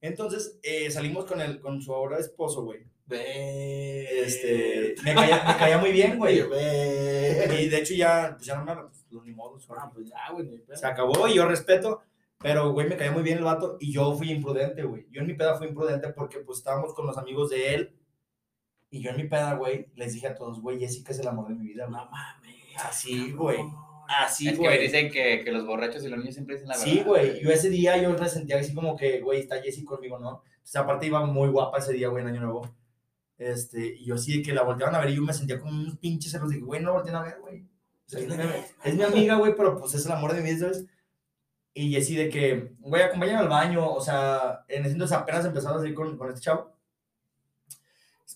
Entonces, eh, salimos con, el, con su ahora esposo, güey. Este, me caía, me caía muy bien, güey. Y de hecho ya, pues ya no me pues los ni modo, Ah, pues ya, güey, se acabó y yo respeto, pero, güey, me caía muy bien el vato y yo fui imprudente, güey. Yo en mi peda fui imprudente porque, pues, estábamos con los amigos de él y yo en mi peda, güey, les dije a todos, güey, Jessica es el amor de mi vida, güey. No mames. Así, güey. Así, es que güey. dicen que, que los borrachos y los niños siempre dicen la verdad. Sí, güey. Yo ese día yo me sentía así como que, güey, está Jessie conmigo, ¿no? O sea, aparte iba muy guapa ese día, güey, en Año Nuevo. Este, y yo así de que la volteaban a ver y yo me sentía como un pinche celos. Dije, güey, no la voltean a ver, güey. O sea, es, mi, es mi amiga, güey, pero pues es el amor de mi vida, ¿sabes? Y Jessie de que, güey, acompáñame al baño. O sea, en ese entonces apenas empezaba a salir con, con este chavo.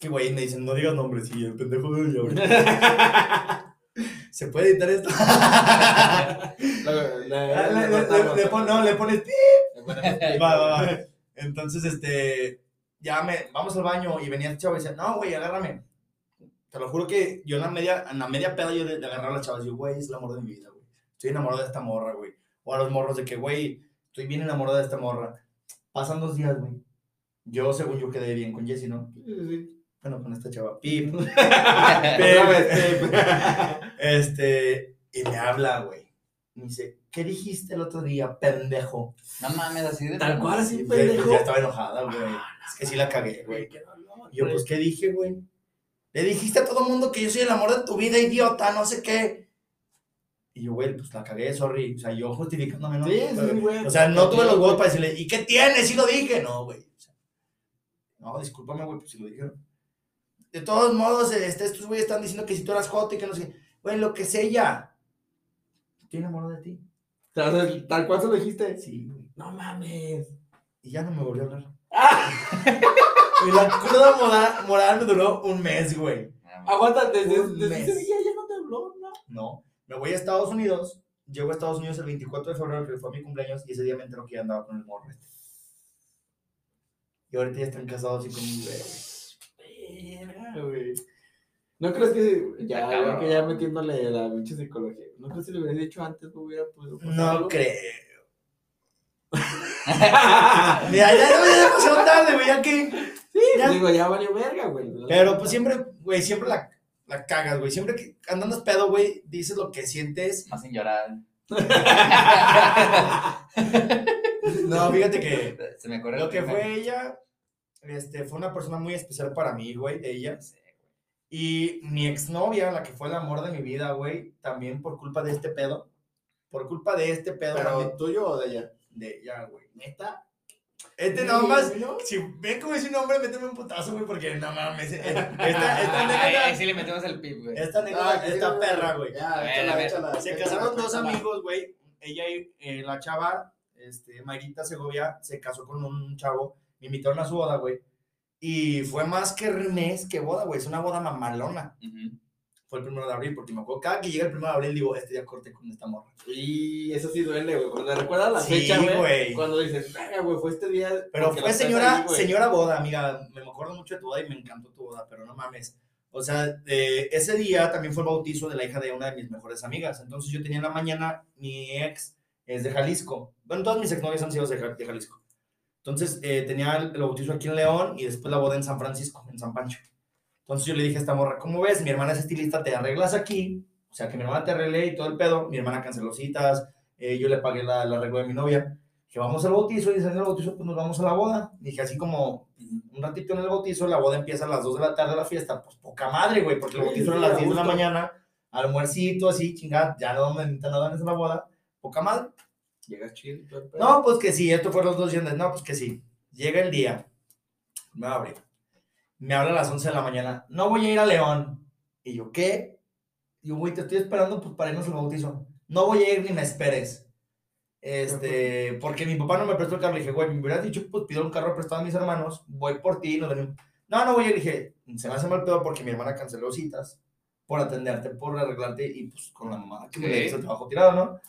Que, güey, me dicen, no digas nombres. Y el pendejo de ella, ¿Se puede editar esto? No, le pones Va, va, va. Entonces, este, ya me, vamos al baño y venía el chavo y decía, no, güey, agárrame. Te lo juro que yo en la media, en la media peda yo le, le agarraba a las chavas y yo, güey, es el amor de mi vida, güey. Estoy enamorado de esta morra, güey. O a los morros de que, güey, estoy bien enamorado de esta morra. Pasan dos días, güey. Yo, según yo, quedé bien con Jessie, ¿no? Sí, sí. Bueno, con esta chava. Pip. Pip. Este, y me habla, güey. Me dice, ¿qué dijiste el otro día, pendejo? No mames, así de Tal cual, así, Sí, pues, pendejo. ya estaba enojada, güey. Es que sí la cagué, güey. Y yo, pues, ¿qué dije, güey? Le dijiste a todo mundo que yo soy el amor de tu vida, idiota, no sé qué. Y yo, güey, pues la cagué, sorry. O sea, yo justificándome, ¿no? Sí, sí, güey. O sea, no tuve los huevos para decirle, ¿y qué tienes? Sí lo dije. No, güey. O sea, no, discúlpame, güey, pues si lo dijeron. De todos modos, este, estos güeyes están diciendo que si tú eras joto y que no sé. Güey, lo que sé ya. Estoy enamorado de ti. Tal, tal cual se lo dijiste. Sí, güey. No mames. Y ya no me volvió a hablar. y la cruda moral, moral me duró un mes, güey. Aguanta, desde, Un desde mes. ese día ya no te habló, ¿no? No, me voy a Estados Unidos. Llego a Estados Unidos el 24 de febrero, que fue mi cumpleaños, y ese día me entero que ya andaba con el morro. este. Y ahorita ya están casados y con mi bebé. Verga, güey. ¿No crees que ya, ya que ya metiéndole la pinche psicología? ¿No crees que le hubieras dicho antes no hubiera podido pasar No algo? creo. Mira, ya, ya, ya demasiado tarde, güey, ya que. Sí, Ya. digo, ya valió verga, güey. Pero pues siempre, güey, siempre la, la cagas, güey. Siempre que andas pedo, güey, dices lo que sientes. Más sin llorar. No, fíjate que Se me ocurre lo que fue ella, este, fue una persona muy especial para mí, güey, ella. Y mi exnovia, la que fue el amor de mi vida, güey, también por culpa de este pedo. Por culpa de este pedo ¿Pero también- tuyo o de ella? de ella, güey. ¿Neta? Este nada más, si ven como dice un hombre, méteme un putazo, güey, porque no mames. Esta, esta Ay, anécdota, ahí sí le metemos el pip, güey. esta anécdota Ah, sí, perra, güey. Se casaron dos amigos, güey. Ella y eh, la chava, este, Mayrita Segovia, se casó con un chavo. Me invitaron a su boda, güey. Y fue más que mes que boda, güey. Es una boda mamalona. Ujú. Fue el primero de abril, porque me acuerdo, cada que llega el primero de abril, digo, este día corte con esta morra. Y eso sí duele, güey. Cuando recuerdas la Sí, fecha, güey. Cuando dices, venga, güey, fue este día. Pero fue señora, ahí, güey". señora boda, amiga. Me acuerdo mucho de tu boda y me encantó tu boda, pero no mames. O sea, eh, ese día también fue el bautizo de la hija de una de mis mejores amigas. Entonces yo tenía en la mañana, mi ex es de Jalisco. Bueno, todas mis exnovias han sido de de Jalisco. Entonces eh, tenía el, el bautizo aquí en León y después la boda en San Francisco, en San Pancho. Entonces yo le dije a esta morra, ¿cómo ves? Mi hermana es estilista, te arreglas aquí. O sea, que mi hermana te arregle y todo el pedo. Mi hermana canceló citas, eh, yo le pagué la, la arreglo de mi novia. Que vamos al bautizo y saliendo del bautizo, pues nos vamos a la boda. Dije, así como un ratito en el bautizo, la boda empieza a las 2 de la tarde la fiesta. Pues poca madre, güey, porque el bautizo sí, era a las a 10 de la mañana, almuercito, así, chingada, ya no me invitan nada en la boda. Poca madre. Llegas chido. No, pues que sí, esto fueron los dos días. No, pues que sí. Llega el día. Me abre. Me habla a las 11 de la mañana. No voy a ir a León. Y yo, ¿qué? Y yo, güey, te estoy esperando pues, para irnos al bautizo. No voy a ir ni me esperes. Este, porque mi papá no me prestó el carro. Le dije, güey, me hubieras dicho, pues pido un carro prestado a mis hermanos. Voy por ti. Nos venimos. No, no voy a ir. Le dije, se me hace mal pedo porque mi hermana canceló citas por atenderte, por arreglarte y pues con la mamá que me le hizo el trabajo tirado, ¿no?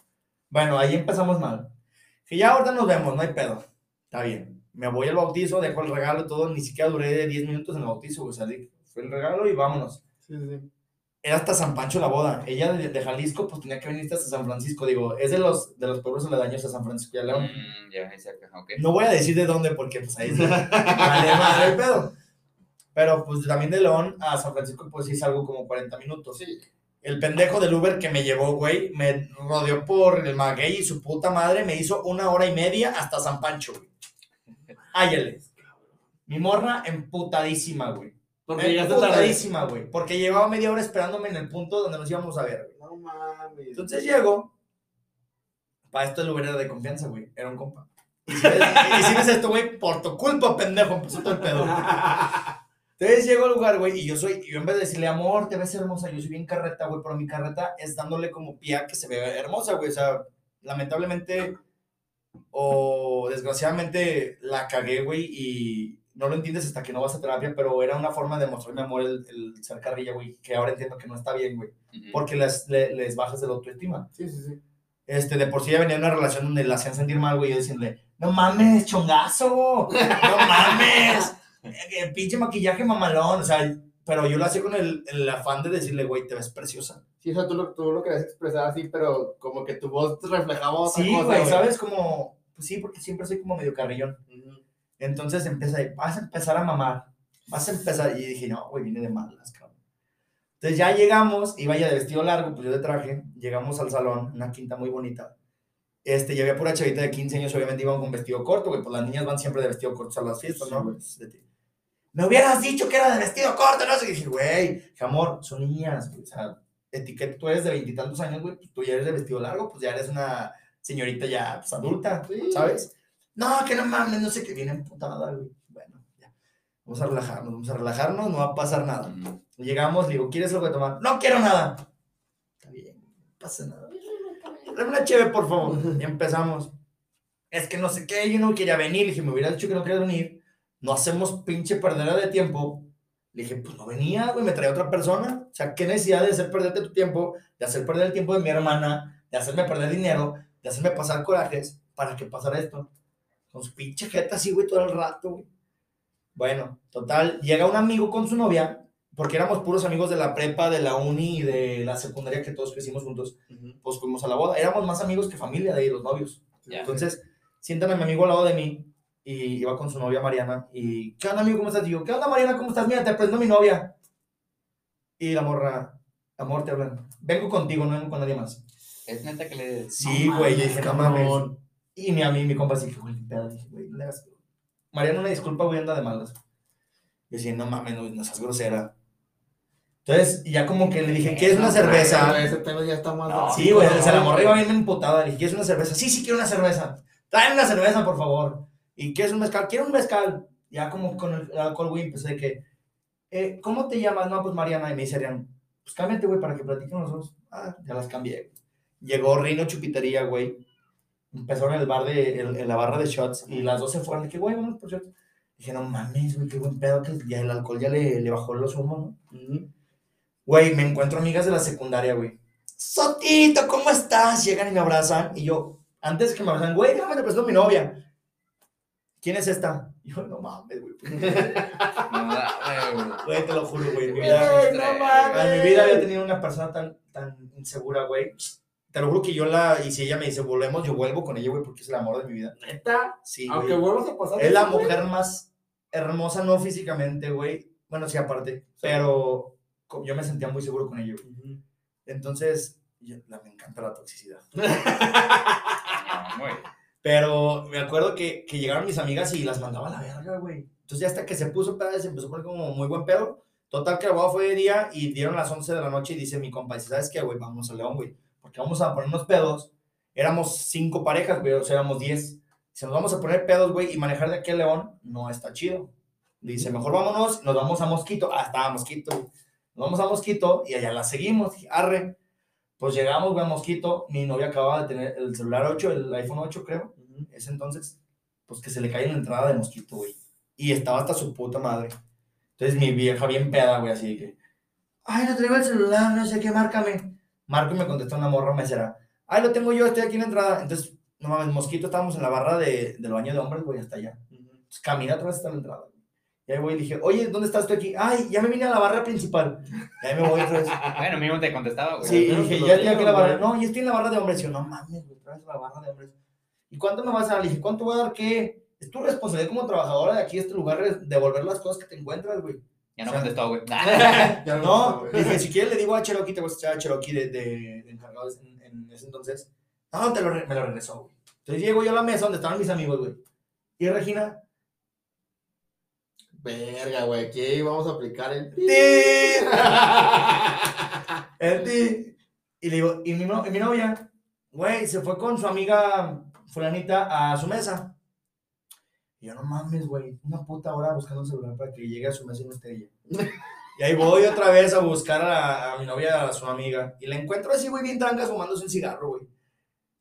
Bueno, ahí empezamos mal. Que ya ahorita nos vemos, no hay pedo. Está bien. Me voy al bautizo, dejo el regalo y todo. Ni siquiera duré de 10 minutos en el bautizo, güey. Salí, fue el regalo y vámonos. Sí, sí. Era hasta San Pancho la boda. Ella de, de Jalisco, pues tenía que venir hasta San Francisco. Digo, es de los, de los pueblos aledaños a San Francisco y a León. Mm, ya, ahí cerca, ok. No voy a decir de dónde porque pues ahí sí. vale madre el pedo. Pero pues también de León a San Francisco pues sí salgo como 40 minutos. Sí. El pendejo del Uber que me llevó, güey, me rodeó por el maguey y su puta madre me hizo una hora y media hasta San Pancho, güey. Áyale. Mi morra emputadísima, güey. Porque llegaste güey. Porque llevaba media hora esperándome en el punto donde nos íbamos a ver, güey. No mames. Entonces llego. Para esto el lugar era de confianza, güey. Era un compa. Y si ves, y si ves esto, güey, por tu culpa, pendejo, empezó todo el pedo. Entonces llego al lugar, güey, y yo soy, yo en vez de decirle, amor, te ves hermosa, yo soy bien carreta, güey, pero mi carreta es dándole como pie a que se vea hermosa, güey. O sea, lamentablemente o desgraciadamente la cagué, güey, y no lo entiendes hasta que no vas a terapia, pero era una forma de mostrar mi amor el, el ser carrilla, güey, que ahora entiendo que no está bien, güey, Ujú. porque les, le- les bajas de la autoestima. Sí, sí, sí. Este, de por sí ya venía una relación donde la hacían sentir mal, güey, y yo diciéndole, no mames, chongazo, no mames, eh, pinche maquillaje mamalón, o sea, pero yo lo hacía con el, el afán de decirle, güey, te ves preciosa. Sí, o sea, tú lo, tú lo querías expresar así, pero como que tu voz reflejaba otra Sí, cosa, güey, ¿sabes? Como, pues sí, porque siempre soy como medio carrillón. Ujú. Entonces empieza vas a empezar a mamar, vas a empezar, y dije, no, güey, viene de malas, cabrón. Entonces ya llegamos, iba ya de vestido largo, pues yo de traje, llegamos al salón, una quinta muy bonita. Este, ya había pura chavita de 15 años, obviamente iban con vestido corto, güey, pues las niñas van siempre de vestido corto a las fiestas, ¿no? Pues, de ti. Me hubieras dicho que era de vestido corto, no sé, y dije, güey, amor, son niñas, güey, o sea, etiqueta, tú eres de veintitantos años, güey, pues tú ya eres de vestido largo, pues ya eres una señorita ya, pues adulta, Sí. ¿sabes? No, que no mames, no sé qué viene emputada, güey. Bueno, ya. Vamos a relajarnos, vamos a relajarnos, no va a pasar nada. Llegamos, le digo, ¿quieres algo de tomar? No quiero nada. Está bien, no pasa nada. Dame una cheve, por favor. Y empezamos. Es que no sé qué, yo no quería venir. Le dije, me hubiera dicho que no querías venir. No hacemos pinche perdera de tiempo. Le dije, pues no venía, güey, me traía otra persona. O sea, qué necesidad de hacer perderte tu tiempo, de hacer perder el tiempo de mi hermana, de hacerme perder dinero, de hacerme pasar corajes para que pasara esto. Con su pinche jeta así, güey, todo el rato, güey. Bueno, total, llega un amigo con su novia, porque éramos puros amigos de la prepa, de la uni y de la secundaria que todos crecimos juntos, pues fuimos a la boda. Éramos más amigos que familia de ahí, los novios. Entonces, sientan a mi amigo al lado de mí y iba con su novia Mariana. Y, ¿qué onda, amigo? ¿Cómo estás? Digo, ¿qué onda, Mariana? ¿Cómo estás? Mira, te presento a mi novia. Y la morra, amor, te hablan. Vengo contigo, no vengo con nadie más. Es neta que le. Sí, güey, yo dije, no mames. Y mi amigo, mi compa, así que, güey. Dije, güey, no le hagas. Mariana, una disculpa, güey, anda de malas. Yo decía, no mames, no, no seas grosera. Entonces, ya como que le dije, ¿quieres una No, cerveza? Ese ya está más. Sí, güey, o sea, la morra iba bien emputada. Le dije, ¿quieres una cerveza? Sí, sí, quiero una cerveza. Tráeme una cerveza, por favor. ¿Y quieres un mezcal? Quiero un mezcal. Ya como con el alcohol, güey, empecé de que, eh, ¿cómo te llamas? No, pues Mariana. Y me dice Arián, pues cámbiate, güey, para que platiquemos los dos. Ah, ya las cambié. Llegó Rino Chupitería, güey. Empezaron el bar de, el- en la barra de shots y las dos se fueron. De que, güey, vamos por shots. Dije, no mames, güey, qué buen pedo que ya el alcohol ya le, le bajó los humos, ¿no? Güey, me encuentro amigas de la secundaria, güey. Sotito, ¿cómo estás? Llegan y me abrazan. Y yo, antes que me abrazan, güey, déjame te presento a mi novia. ¿Quién es esta? Y yo, no mames, güey. No, güey. Güey, te lo juro, güey. En mi Güey, vida, no en mames. mi vida había tenido una persona tan, tan insegura, güey. Te lo juro que yo la, y si ella me dice, volvemos, yo vuelvo con ella, güey, porque es el amor de mi vida. Neta, Sí, aunque vuelvas a pasar. Es la güey. mujer más hermosa, no físicamente, güey. Bueno, sí, aparte. Pero yo me sentía muy seguro con ella, güey. Entonces, yo- la- me encanta la toxicidad. No, güey. Pero me acuerdo que, que llegaron mis amigas y las mandaba a la verga, güey. Entonces hasta que se puso pedo, se empezó a poner como muy buen pedo. Total que boda fue de día y dieron las 11 de la noche y dice mi compa, ¿sabes qué, güey? Vamos a León, güey. Porque vamos a ponernos pedos. Éramos cinco parejas, güey, o sea, éramos 10. Si nos vamos a poner pedos, güey, y manejar de aquí a León, no está chido. Dice, mejor vámonos, nos vamos a Mosquito. Ah, estaba Mosquito. Nos vamos a Mosquito y allá la seguimos. Arre. Pues llegamos, güey, a Mosquito. Mi novia acababa de tener el celular 8, el iPhone 8, creo ese entonces, pues que se le cae en la entrada de mosquito, güey. Y estaba hasta su puta madre. Entonces mi vieja bien peda, güey, así de que, ay, no traigo el celular, no sé qué, márcame. Marco y me contestó una morra mesera, ay, lo tengo yo, estoy aquí en la entrada. Entonces, no mames, mosquito, estábamos en la barra de, del baño de hombres, güey, hasta allá. Entonces, camina otra vez hasta la entrada. Y ahí voy y le dije, oye, ¿dónde estás tú aquí? Ay, ya me vine a la barra principal. Y ahí me voy otra vez. Bueno, mínimo te contestaba, güey. Sí, y dije, ya estoy aquí en la barra. No, ya estoy en la barra de hombres. Y yo, no mames, güey, traes la barra de hombres. ¿Y cuánto me vas a dar? Le dije, ¿cuánto voy a dar qué? Es tu responsabilidad como trabajadora de aquí, de este lugar, devolver las cosas que te encuentras, güey. Ya no O sea, contestó, güey. Ya No, güey. dije, si quieres le digo a Cherokee, te voy a echar a Cherokee de, de, de encargado en, en ese entonces. No, te lo, me lo regresó, güey. Entonces llego yo a la mesa donde estaban mis amigos, güey. Y Regina, Verga, güey, aquí vamos a aplicar el. ¡Ti! el ti. Y le digo, ¿y mi, no- y mi novia? Güey, se fue con su amiga fulanita a su mesa. Y yo, no mames, güey, una puta hora buscando un celular para que llegue a su mesa y no esté ella. Y ahí voy otra vez a buscar a, a mi novia, a su amiga. Y la encuentro así, güey, bien tranca, fumándose un cigarro, güey.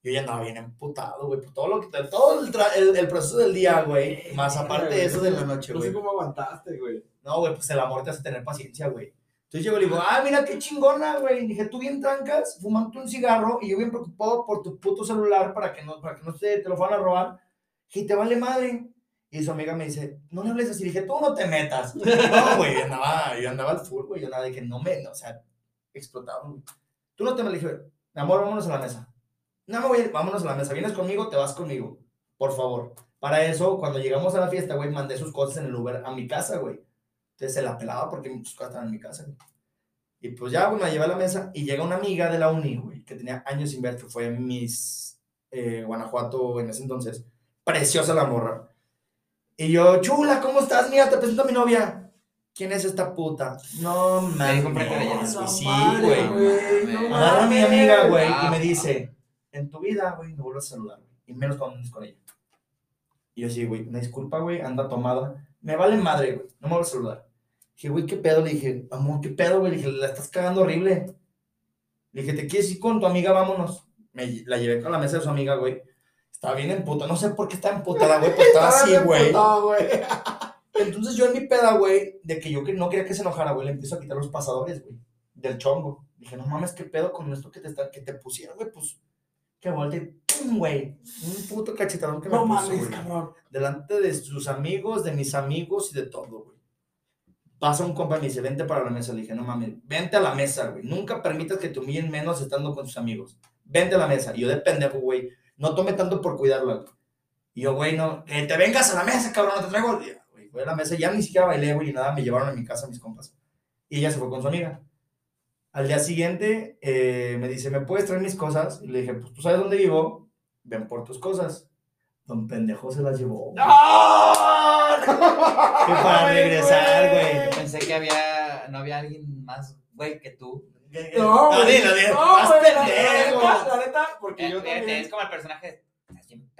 Yo ya andaba bien emputado, güey, por todo lo que, todo el, tra- el, el proceso del día, güey. Más aparte de eso de la noche, No güey. sé cómo aguantaste, güey. No, güey, pues el amor te hace tener paciencia, güey. Entonces llego y le digo, ah, mira qué chingona, güey. Dije, tú bien trancas, fumando un cigarro y yo bien preocupado por tu puto celular para que no, para que no te, te lo fueran a robar. Y te vale madre. Y su amiga me dice, no le hables así. Dije, tú no te metas. No, güey, yo andaba, yo andaba al full, güey. Yo andaba de que no me, no, o sea, explotaba, güey. Tú no te metas. Le dije, mi amor, vámonos a la mesa. No me voy, a ir, vámonos a la mesa. ¿Vienes conmigo? Te vas conmigo. Por favor. Para eso, cuando llegamos a la fiesta, güey, mandé sus cosas en el Uber a mi casa, güey. Entonces se la pelaba porque sus cosas estaban en mi casa, güey. Y pues ya, güey, me la llevé a la mesa y llega una amiga de la uni, güey, que tenía años sin ver, que fue en mis eh, Guanajuato en ese entonces. Preciosa la morra. Y yo, chula, ¿cómo estás? Mira, te presento a mi novia. ¿Quién es esta puta? No mames. Sí, güey. Agarra a mi amiga, güey, y me dice, en tu vida, güey, no vuelvas a saludar, güey, y menos cuando andes con ella. Y yo así, güey, una disculpa, güey, anda tomada. Me vale madre, güey, no me vuelvas a saludar. Dije, güey, ¿qué pedo? Le dije, amor, ¿qué pedo, güey? Le dije, la estás cagando horrible. Le dije, ¿te quieres ir con tu amiga? Vámonos. Me la llevé con la mesa de su amiga, güey. Estaba bien emputada, no sé por qué estaba emputada, güey, pero estaba así, güey. No, güey. Entonces yo en mi peda, güey, de que yo que no quería que se enojara, güey, le empiezo a quitar los pasadores, güey, del chongo. Dije, no mames, ¿qué pedo con esto que te, está, que te pusieron, güey? Pues, que volteé, ¡pum, güey! Un puto cachetadón que me puso, mames, güey. cabrón. Delante de sus amigos, de mis amigos y de todo, güey. Pasa un compa y me dice, vente para la mesa. Le dije, no mames, vente a la mesa, güey. Nunca permitas que te humillen menos estando con tus amigos. Vente a la mesa. Y yo de pendejo, güey, no tome tanto por cuidarla, güey. Y yo, güey, no, que te vengas a la mesa, cabrón, no te traigo. Güey, a la mesa, ya ni siquiera bailé, güey, ni nada, me llevaron a mi casa mis compas. Y ella se fue con su amiga. Al día siguiente eh, me dice, ¿me puedes traer mis cosas? Y le dije, pues tú sabes dónde vivo, ven por tus cosas. Don pendejo se las llevó. ¡No! Que para regresar, güey. Pensé que había, no había alguien más, güey, que tú. No, No, güey. No, güey, la- la pendejo. neta, la neta, porque Eh, yo también. es como el personaje.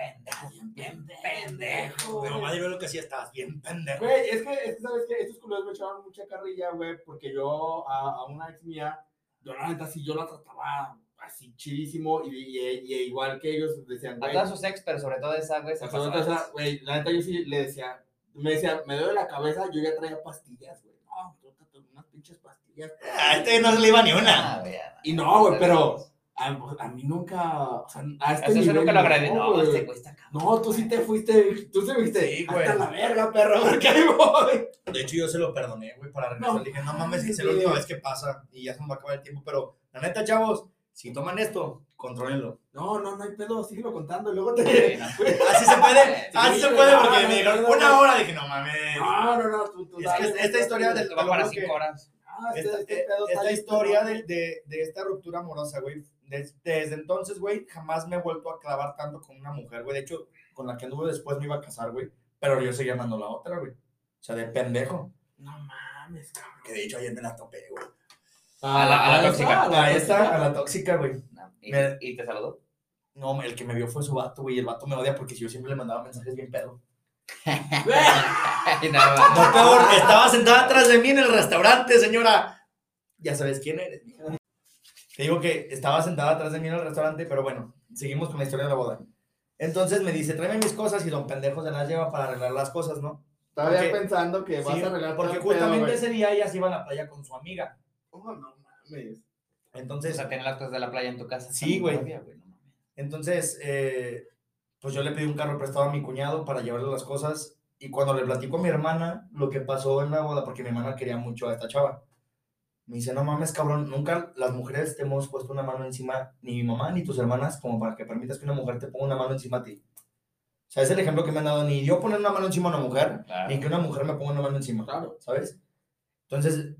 Bien pendejo, bien pendejo. Pero madre, lo que sí estabas bien pendejo. Güey, es que, es que, ¿sabes qué? Estos culeros me echaban mucha carrilla, güey, porque yo a, a una ex mía, yo la neta sí, yo la trataba así chidísimo y, y, y igual que ellos decían, A güey, todas sus ex, pero sobre todo esa, güey, la neta yo sí le decía, me decía, me duele la cabeza, yo ya traía pastillas, güey, no, tú te unas pinches pastillas. A este no se le iba ni una. Ah. Y no, güey, pero a, a mí nunca, o sea, a este nivel nunca lo agradé. No, güey. este güey está cabrón. No, tú sí te fuiste, tú sí fuiste, Sí, güey. hasta la verga, perro, porque ahí voy. De hecho, yo se lo perdoné, güey, para regresar. No. Le dije, no mames, que es la última vez que pasa y ya se nos va a acabar el tiempo. Pero, la neta, chavos, si toman esto, contrólenlo. No, no, no hay pedo, síguelo contando y luego te... Sí, no. Así se puede, así se puede, no, porque no, me dijeron no, no, una no. hora. Dije, no mames. No, no, no, tú, tú Es dale, que esta tú, historia tú, del- Te va lo para cinco horas. Ah, este, Esta, este eh, esta historia ¿no? de, de, de esta ruptura amorosa, güey, des- desde entonces, güey, jamás me he vuelto a clavar tanto con una mujer, güey. De hecho, con la que anduve después me iba a casar, güey. Pero yo seguía amando a la otra, güey. O sea, de pendejo. No mames, cabrón. Que de hecho ayer me la topé, güey. A la- a la ahí tóxica. a la está, a la tóxica, güey. No, ¿Y, Me- y te saludó? No, el que me vio fue su vato, güey. y El vato me odia porque si yo siempre le mandaba mensajes bien pedo. No, no. No, peor, estaba sentada atrás de mí en el restaurante, señora. Ya sabes quién eres. mija. Te digo que estaba sentada atrás de mí en el restaurante, pero bueno, seguimos con la historia de la boda. Entonces me dice, tráeme mis cosas y don pendejo se las lleva para arreglar las cosas, ¿no? Todavía Porque- pensando que vas Sí, a arreglar porque pedo, justamente ese día ella se iba a la playa con su amiga. Oh, no mames. O Entonces, sea, tener las cosas de la playa en tu casa. Sí, güey. Entonces, eh, pues yo le pedí un carro prestado a mi cuñado para llevarle las cosas. Y cuando le platico a mi hermana lo que pasó en la boda, porque mi hermana quería mucho a esta chava, me dice: No mames, cabrón, nunca las mujeres te hemos puesto una mano encima, ni mi mamá ni tus hermanas, como para que permitas que una mujer te ponga una mano encima a ti. O sea, es el ejemplo que me han dado: ni yo poner una mano encima a una mujer, Claro. ni que una mujer me ponga una mano encima. Claro. ¿sabes? Entonces,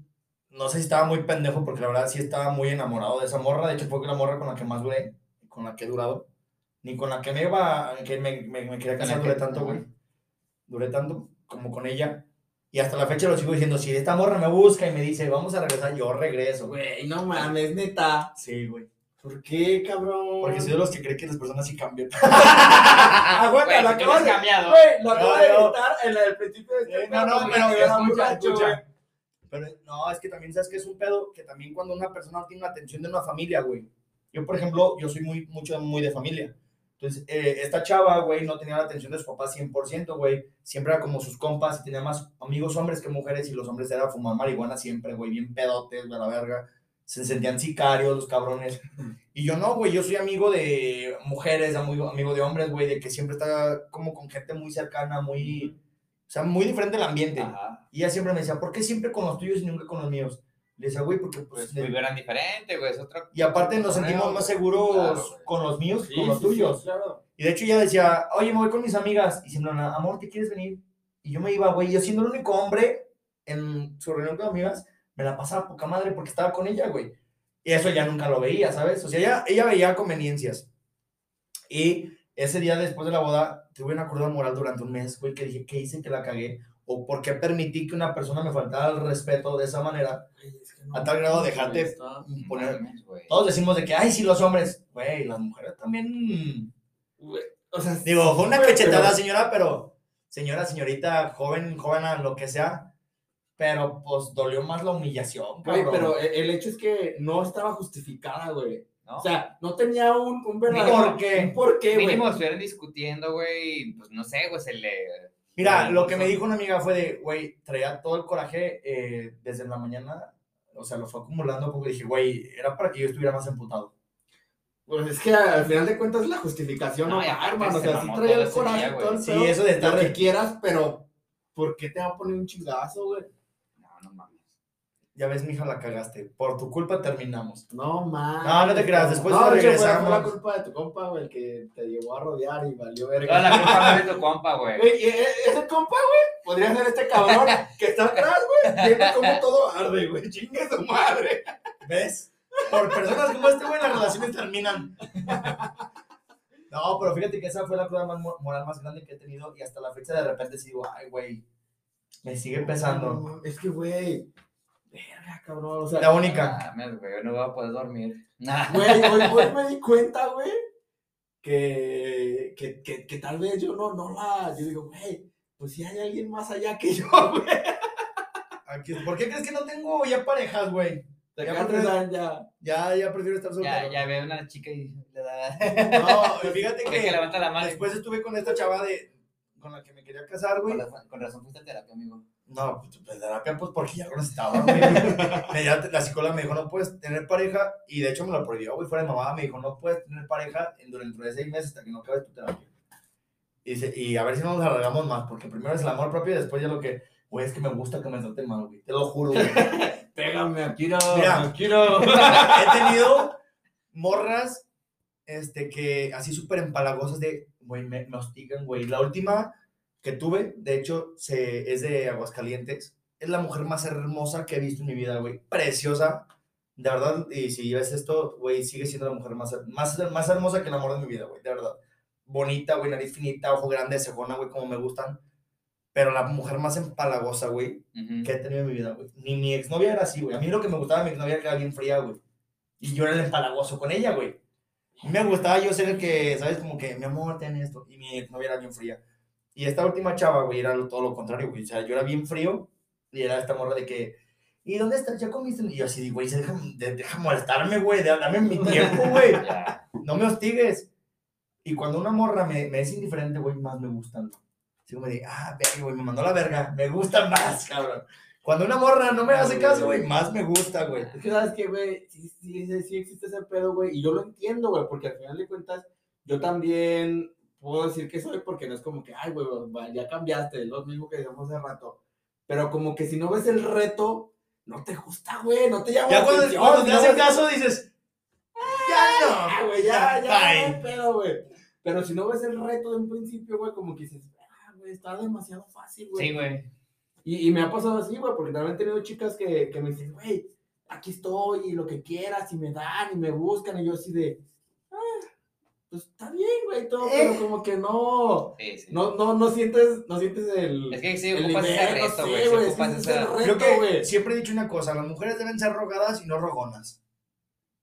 no sé si estaba muy pendejo, porque la verdad sí estaba muy enamorado de esa morra. De hecho, fue la morra con la que más duré, con la que he durado. Ni con la que me iba, que me, me, me quería casar, duré tanto, güey. Duré tanto como con ella. Y hasta la fecha lo sigo diciendo, si esta morra me busca y me dice, vamos a regresar, yo regreso, güey. No mames, neta. Sí, güey. ¿Por qué, cabrón? Porque soy de los que cree que las personas sí cambian. Aguanta, Güey, lo has de... cambiado. Güey, lo acabo No, de no. gritar en el principio de este Eh, no, no, pero escucha, muchacho, escucha. güey. Pero no, es que también sabes que es un pedo que también cuando una persona tiene la atención de una familia, güey. Yo, por ejemplo, yo soy muy, mucho, muy de familia. Entonces, eh, esta chava, güey, no tenía la atención de su papá 100%, güey. Siempre era como sus compas y tenía más amigos hombres que mujeres y los hombres era fumar marihuana siempre, güey, bien pedotes, de la verga. Se sentían sicarios los cabrones. Y yo no, güey, yo soy amigo de mujeres, amigo, amigo de hombres, güey, de que siempre está como con gente muy cercana, muy... O sea, muy diferente el ambiente. Ajá. Y ella siempre me decía, ¿por qué siempre con los tuyos y nunca con los míos? Le decía, güey, porque Pues pues... de- vivieran diferente, güey. Es otro. y aparte nos sentimos más seguros Claro, con los míos que Sí, con los sí, sí, tuyos. claro. Y de hecho ella decía, oye, me voy con mis amigas. Y siempre, amor, ¿te quieres venir? Y yo me iba, güey, yo siendo el único hombre en su reunión con amigas, me la pasaba poca madre porque estaba con ella, güey. Y eso ya nunca lo veía, ¿sabes? O sea, ella, ella veía conveniencias. Y ese día después de la boda, tuve una cruda moral durante un mes, güey, que dije, ¿qué hice que la cagué? ¿O por qué permití que una persona me faltara el respeto de esa manera? Ay, es que no, A tal grado de dejarte poner... Todos decimos de que, ay, sí, los hombres. Güey, las mujeres también... O sea, Digo, fue una cachetada, pero- señora, pero señora, señorita, joven, joven, lo que sea. Pero pues dolió más la humillación, Güey, pero e- el hecho es que no estaba justificada, güey. ¿No? O sea, no tenía un, un verdadero... ¿Por qué? un ¿Por qué, güey? Mínimo estuvieran discutiendo, güey. Pues no sé, güey, se le. Mira, lo que me son- dijo una amiga fue de, güey, traía todo el coraje eh, desde la mañana. O sea, lo fue acumulando porque dije, güey, era para que yo estuviera más emputado. Pues es que al final de cuentas la justificación no, hermano. O se sea, sí traía el coraje día, todo el Sí, eso de estar... lo que quieras, pero ¿por qué te va a poner un chingazo, güey? No, no mames. Ya ves, mija, la cagaste. Por tu culpa terminamos. No, man. No, no te creas, después no, regresamos. Fue la culpa de tu compa, güey, el que te llevó a rodear y valió verga. la culpa no es de tu compa, güey. Güey, y e- ese compa, güey, podría ser este cabrón que está atrás, güey, viendo cómo todo arde, güey. Chingue su madre. ¿Ves? Por personas como este, güey, las relaciones terminan. No, pero fíjate que esa fue la prueba más mo- moral más grande que he tenido y hasta la fecha de repente sí digo, ay, güey, me sigue pesando. No, es que, güey, verga, cabrón. O sea, La única. Mames, güey, no voy a poder dormir. Nah. Güey, hoy, hoy me di cuenta, güey, que, que, que, que tal vez yo no, no la. Yo digo, güey, pues si hay alguien más allá que yo, güey. Aquí- ¿Por qué crees que no tengo ya parejas, güey? Ya, porque- ya. Ya, ya prefiero estar Ya, soltero. ya veo una chica y le da. No, fíjate que que levanta la mano. después estuve con esta chava de con la que me quería casar, güey. Con razón, con razón fuiste a terapia, amigo. No, pues, pues, terapia, pues porque ya lo necesitaba, güey. La psicóloga me dijo, no puedes tener pareja, y de hecho me lo prohibió, güey, fuera de mamada, me dijo, no puedes tener pareja en- dentro de seis meses hasta que no acabes tu terapia. Y, dice, y a ver si no nos alargamos más, porque primero es el amor propio y después ya lo que, güey, es que me gusta que me traten mal, güey, te lo juro, güey. Pégame, aquí no. Mira. no. He tenido morras, este, que así súper empalagosas de, güey, me, me hostigan, güey. La última que tuve, de hecho, se, es de Aguascalientes. Es la mujer más hermosa que he visto en mi vida, güey. Preciosa. De verdad, y si ves esto, güey, sigue siendo la mujer más, más, más hermosa que el amor de mi vida, güey. De verdad. Bonita, güey, nariz finita, ojo grande, cejona, güey, como me gustan. Pero la mujer más empalagosa, güey, Ujú. que he tenido en mi vida, güey. Ni mi exnovia era así, güey. A mí lo que me gustaba de mi exnovia era que era bien fría, güey. Y yo era el empalagoso con ella, güey. Me gustaba yo ser el que, ¿sabes? Como que, mi amor, ten esto. Y mi exnovia era bien fría. Y esta última chava, güey, era todo lo contrario, güey. O sea, yo era bien frío y era esta morra de que, ¿y dónde estás? ¿Ya comiste? Y yo así, güey, deja, de- deja molestarme, güey. de- Dame mi tiempo, güey. No me hostigues. Y cuando una morra me, me es indiferente, güey, más me gustan. Así como de, ah, verga, güey, me mandó la verga. Me gusta más, cabrón. Cuando una morra no me hace caso, güey, más me gusta, güey. Es que sabes que, güey, sí, sí, sí, sí existe ese pedo, güey, y yo lo entiendo, güey, porque al final de cuentas, yo también puedo decir que soy porque no es como que, ay, güey, ya cambiaste, es lo mismo que decíamos hace rato. Pero como que si no ves el reto, no te gusta, güey, no te llama Ya cuando, atención, cuando te no hacen caso dices, ya no. Güey, ya, ya, no pedo, güey. Pero si no ves el reto de un principio, güey, como que dices, ah, güey, está demasiado fácil, güey. Sí, güey. Y, y me ha pasado así, güey, porque también he tenido chicas que, que me dicen, güey, aquí estoy y lo que quieras, y me dan y me buscan, y yo así de, ah, pues está bien, güey, todo, Eh. pero como que no, Sí, sí. no, no, no sientes, no sientes el. Es que sí el ocupas ese nivel, no reto, sé, güey. Sí güey, ocupas sí, ese ese reto. Creo que güey. siempre he dicho una cosa, las mujeres deben ser rogadas y no rogonas.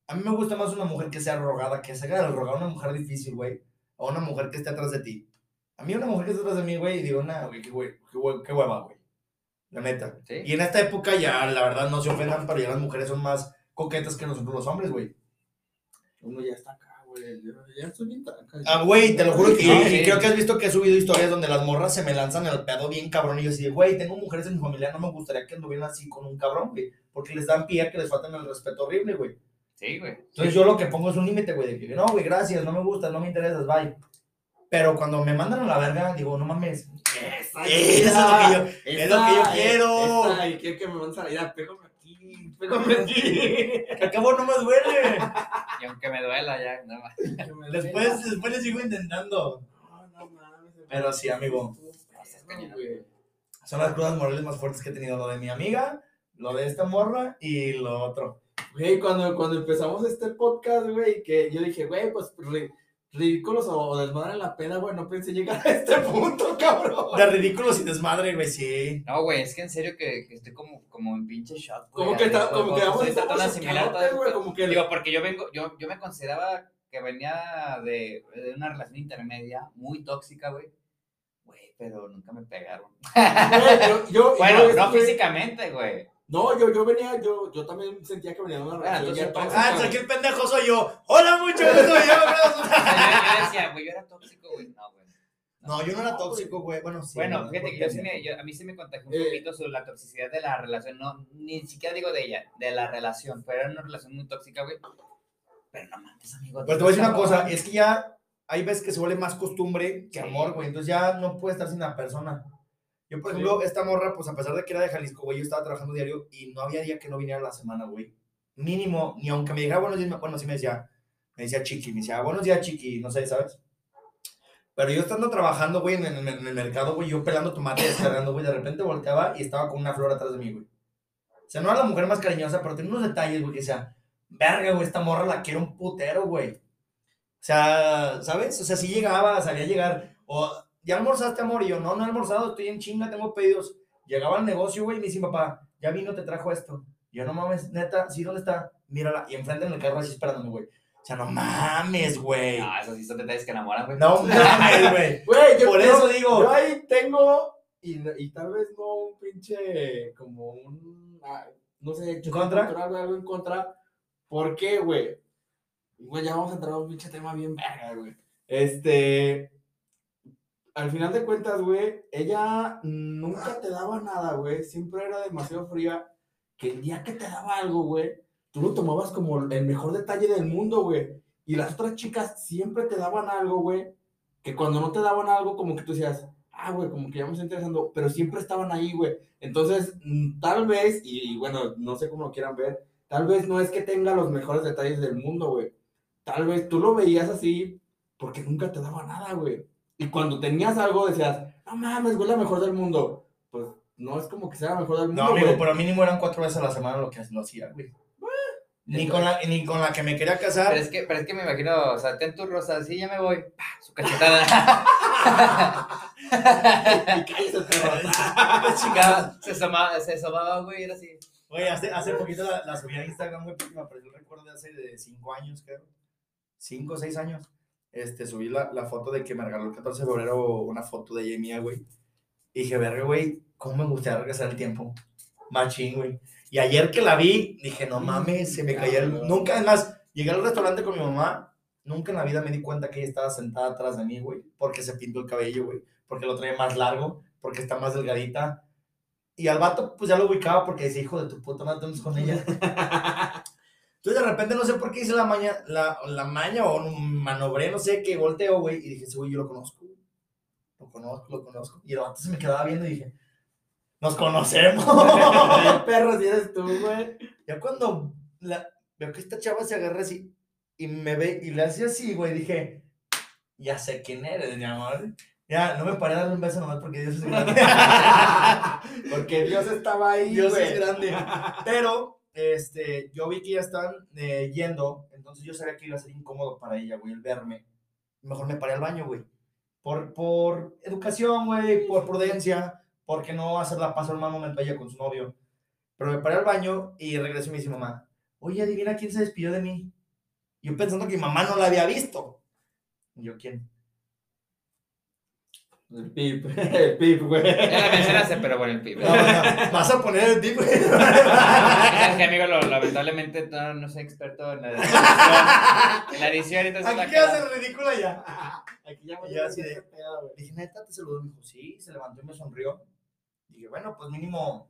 A mí me gusta más una mujer que sea rogada, que se haga el rogar a una mujer difícil, güey. O una mujer que esté atrás de ti. A mí una mujer que esté atrás de mí, güey, y digo, nah, güey, qué, güey, qué, hue- qué hueva, güey. La neta. Sí. Y en esta época ya, la verdad, no se ofendan, pero ya las mujeres son más coquetas que nosotros los hombres, güey. Uno ya está acá, güey. Yo ya estoy bien tranca. Ah, güey, te lo juro que Sí, y sí. creo que has visto que he subido historias donde las morras se me lanzan el pedo bien cabrón y yo así, de, güey, tengo mujeres en mi familia, no me gustaría que anduvieran así con un cabrón, güey, porque les dan pie a que les faltan el respeto horrible, güey. Sí, güey. Entonces yo lo que pongo es un límite, güey, de que no, güey, gracias, no me gustas, no me interesas, bye. Pero cuando me mandan a la verga, digo, no mames. Esa, Eso es lo que yo, es lo que yo quiero. Esa, y quiero que me van a salir. Ah, pégame aquí, pégame aquí. Que acabo no me duele. Y aunque me duela ya, nada más. Después, después le sigo intentando. No, no mames. Pero sí, amigo. Son las crudas morales más fuertes que he tenido, lo de mi amiga, lo de esta morra y lo otro. Güey, cuando, cuando empezamos este podcast, güey, que yo dije, güey, pues ridículos o desmadre la pena, güey, no pensé llegar a este punto, cabrón. De ridículos y desmadre, güey, sí. No, güey, es que en serio que, que estoy como, como en pinche shot, güey. Como que, está, como que vamos a güey, como que... Digo, porque yo vengo, yo, yo me consideraba que venía de, de una relación intermedia muy tóxica, güey. Güey, pero nunca me pegaron. güey, yo, yo, Bueno, yo, no físicamente, güey. No, yo, yo venía, yo, yo también sentía que venía de una Ah, relación entonces, ya Ah, güey. aquí el pendejo soy yo. Hola, mucho gusto, yo. Yo, güey, yo era tóxico, güey. No, güey. No, yo no era tóxico, güey. Bueno, sí. Bueno, ¿no? fíjate que yo sí me, yo- a mí sí me contagió un Eh. poquito sobre la toxicidad de la relación, no, ni siquiera digo de ella, de la relación, pero era una relación muy tóxica, güey. Pero no mames, amigo. Pero te voy a decir una cosa, es que ya hay veces que se vuelve más costumbre que Sí. amor, güey. Entonces ya no puedes estar sin la persona. Yo, por Sí. ejemplo, esta morra, pues a pesar de que era de Jalisco, güey, yo estaba trabajando diario y no había día que no viniera la semana, güey. Mínimo, ni aunque me dijera buenos días, bueno, sí me decía, me decía chiqui, me decía, buenos días, chiqui, no sé, ¿sabes? Pero yo estando trabajando, güey, en, el- en el mercado, güey, yo pelando tomate, descargando, güey, de repente volteaba y estaba con una flor atrás de mí, güey. O sea, no era la mujer más cariñosa, pero tenía unos detalles, güey, que decía, verga, güey, esta morra la quiero un putero, güey. O sea, ¿sabes? O sea, si llegaba, sabía llegar. O, ¿ya almorzaste, amor? Y yo, no, no he almorzado, estoy en chinga, tengo pedidos. Llegaba al negocio, güey, y me dice, papá, ya vino, te trajo esto. Y yo, no mames, neta, ¿sí dónde está? Mírala. Y enfrente en el carro así esperándome, güey. O sea, no mames, güey. No, esos sí son detalles que enamoran, güey. No mames, güey. Güey, yo, Por eso digo. Yo ahí tengo, y, y tal vez no un pinche, como un, ah, no sé, choque contra? algo en contra. ¿Por qué, güey? Güey, ya vamos a entrar a un pinche tema bien verga, güey. Este, al final de cuentas, güey, ella nunca te daba nada, güey. Siempre era demasiado fría. Que el día que te daba algo, güey, tú lo tomabas como el mejor detalle del mundo, güey. Y las otras chicas siempre te daban algo, güey. Que cuando no te daban algo, como que tú decías, ah, güey, como que ya me está interesando. Pero siempre estaban ahí, güey. Entonces, mm, tal vez, y, y bueno, no sé cómo lo quieran ver, tal vez no es que tenga los mejores detalles del mundo, güey. Tal vez tú lo veías así porque nunca te daba nada, güey. Y cuando tenías algo decías, no mames, güey, la mejor del mundo. Pues no es como que sea la mejor del mundo, No, amigo, güey. pero mínimo eran cuatro veces a la semana lo que lo hacía, güey. Ni con, la, ni con la que me quería casar. Pero es, que, pero es que me imagino, o sea, ten tu rosa, sí, ya me voy. ¡pah! Su cachetada. Se asomaba, se asomaba, güey, era así. Güey, hace, hace poquito la, la subí a Instagram, güey, porque me apareció el recuerdo de hace de cinco años, creo. Cinco o seis años. Este, subí la, la foto de que me regaló el 14 de febrero una foto de ella mía, güey. Y dije, verga, güey, ¿cómo me gustaría regresar el tiempo? Machín, güey. Y ayer que la vi, dije, no mames, se me caía el... Nunca, además, llegué al restaurante con mi mamá, nunca en la vida me di cuenta que ella estaba sentada atrás de mí, güey, porque se pintó el cabello, güey, porque lo trae más largo, porque está más delgadita. Y al vato, pues ya lo ubicaba porque decía, hijo de tu puta estamos con ella. Entonces de repente no sé por qué hice la maña, la, la maña o un manobré, no sé, que volteo, güey, y dije, ese güey yo lo conozco. Lo conozco, lo conozco. Y se me quedaba viendo y dije, nos conocemos. Perro, si eres tú, güey. ya cuando la, veo que esta chava se agarra así y me ve y le hace así, güey, dije, ya sé quién eres, mi amor. Ya, no me paré a darle un beso nomás porque Dios es grande. Porque Dios estaba ahí, Dios güey. es grande. Pero, este, yo vi que ya están eh, yendo, entonces yo sabía que iba a ser incómodo para ella, güey, el verme. Mejor me paré al baño, güey. Por, por educación, güey, por prudencia, porque no hacerla pasar un mal momento ella con su novio. Pero me paré al baño y regresé y me dice mamá, oye, adivina quién se despidió de mí. Yo pensando que mi mamá no la había visto. Y yo, ¿quién? El pip, el pip, güey. Ya la mencionaste, pero bueno, el. No, no, vas a poner el tipo. Es que, amigo, lo- lamentablemente no, no soy experto en la edición. En la edición, entonces Aquí quedas el ridículo ya. Aquí ya Y yo así de- Dije, neta, te saludó. Me dijo, sí, se levantó y me sonrió. Dije, bueno, pues mínimo.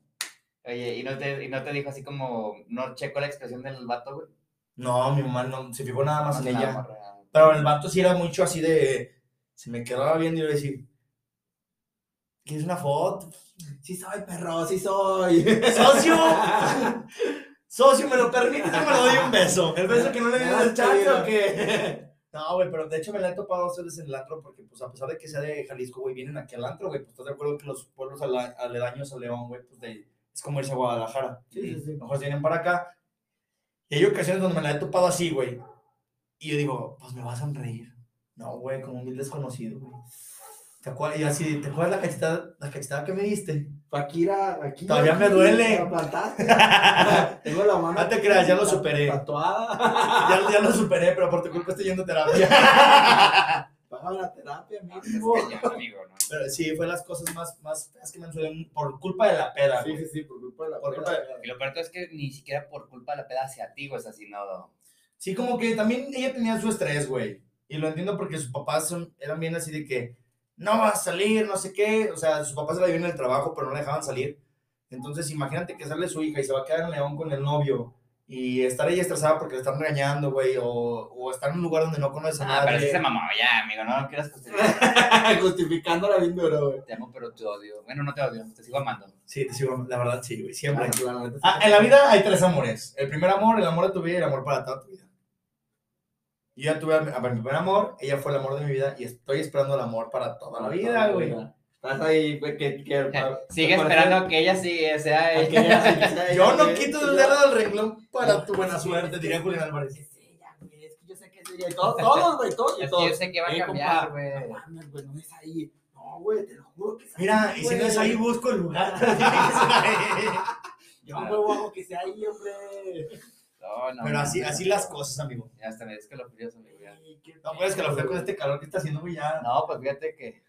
Oye, ¿y no, te, ¿y no te dijo así como, no checo la expresión del vato, güey? No, mi mamá no se fijó nada más en Una ella. Pero el vato sí era mucho así de. Se me quedaba viendo y yo decía, ¿quieres una foto? Sí soy, perro, sí soy. ¡Socio! Socio, ¿me lo permite? Me lo doy un beso. El beso que no le ¿Me di das al chance chat o qué? No, güey, pero de hecho me la he topado dos veces en el antro porque, pues, a pesar de que sea de Jalisco, güey, vienen aquí al antro, güey. Pues, ¿estás de acuerdo que los pueblos ala- aledaños a León, güey, pues, de- es como irse a Guadalajara? Sí, sí, sí. Mejor vienen para acá. Y hay ocasiones donde me la he topado así, güey. Y yo digo, pues, me va a sonreír. No, güey, como un mil desconocido, güey. ¿Te acuerdas? Y así, ¿te acuerdas la cachetada, la cachetada que me diste? Fakira, aquí. Todavía me duele. La plantaste. Tengo la mano. No te creas, ya lo superé. Tatuada. Ya, ya lo superé, pero por tu culpa estoy yendo a terapia. Paga la terapia, cañón, amigo, ¿no? Pero sí, fue las cosas más, más que me han sucedido por culpa de la peda, Sí, sí, sí, por culpa de la Por culpa de- Y lo peor es que ni siquiera por culpa de la peda hacia ti, güey, es así, no. Sí, como que también ella tenía su estrés, güey. Y lo entiendo porque sus papás son, eran bien así de que no vas a salir, no sé qué. O sea, sus papás se la vivían en el trabajo, pero no la dejaban salir. Entonces, imagínate que sale su hija y se va a quedar en León con el novio. Y estar ella estresada porque le están regañando, güey. O, o estar en un lugar donde no conoces a Ah, pero sí nadie. se mamó, ya, amigo, no lo quieras justificar. Justificándola bien duro, güey. Te amo, pero te odio. Bueno, no te odio, te sigo amando. Sí, te sigo, la verdad, sí, güey. Siempre. Ah, en la vida hay tres amores. El primer amor, el amor de tu vida y el amor para toda tu vida. Yo ya tuve a mi, a mi primer amor, ella fue el amor de mi vida y estoy esperando el amor para toda la vida, güey. Estás ahí, güey, que. que Sigue que esperando que ella sí sea parece- que ella. que sea Yo no quito el dedo del renglón para tu buena suerte, diría Julián Álvarez. Ella, güey, es que yo sé que. Y Todos, güey, todos. Es que yo sé que va a Eh, cambiar, güey. No mames, güey, no es ahí. No, güey, te lo juro que es ahí. Mira, y si no es ahí, busco el lugar. Yo, güey, hago que sea ahí, hombre. No. Pero así, así las cosas, amigo. Ya hasta me es que lo frío, amigo. ya. No puedes que lo feo con este calor que está haciendo, güey, ya. No, pues fíjate que.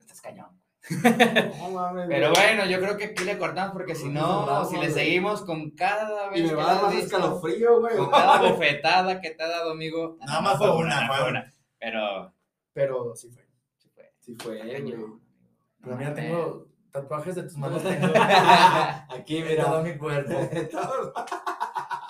Estás cañón. No mames, Pero bueno, yo creo que aquí le cortamos porque si no, si le seguimos con cada vez Y me va a dar más escalofrío, güey. con cada bofetada que te ha dado, amigo. Nada más fue una, fue una. Pero Pero sí fue. sí fue. Sí fue, güey. Pero mira, tengo tatuajes de tus manos, tengo Aquí, en todo mira. mi cuerpo.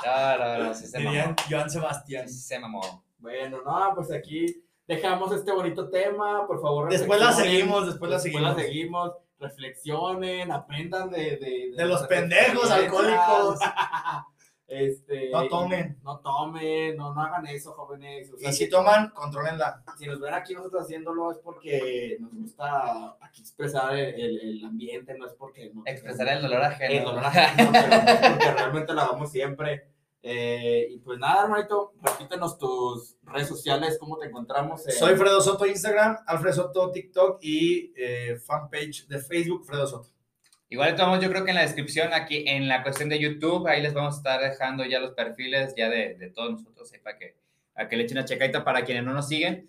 No, no, no, sí se Dirían mamó. Joan Sebastián. Sí se mamó. Bueno, no, pues aquí dejamos este bonito tema, por favor. Después la seguimos, después la Después la seguimos. seguimos, reflexionen, aprendan de... De, De los pendejos alcohólicos. Este, No tomen. No tomen, no, no hagan eso, jóvenes. O sea, Y si toman, controlenla. si nos ven aquí nosotros haciéndolo es porque nos gusta aquí expresar el, el- el ambiente, no es porque... No, Expresar el dolor ajeno. el dolor ajeno, pero no es porque realmente lo hagamos siempre. Eh, y pues nada, hermanito, repítenos tus redes sociales, cómo te encontramos. en- Soy Fredo Soto Instagram, Alfred Soto TikTok y eh, fanpage de Facebook Fredo Soto. Igual estamos, yo creo que en la descripción aquí, en la cuestión de YouTube, ahí les vamos a estar dejando ya los perfiles ya de, de todos nosotros, ahí para que, a que le echen una checadita para quienes no nos siguen.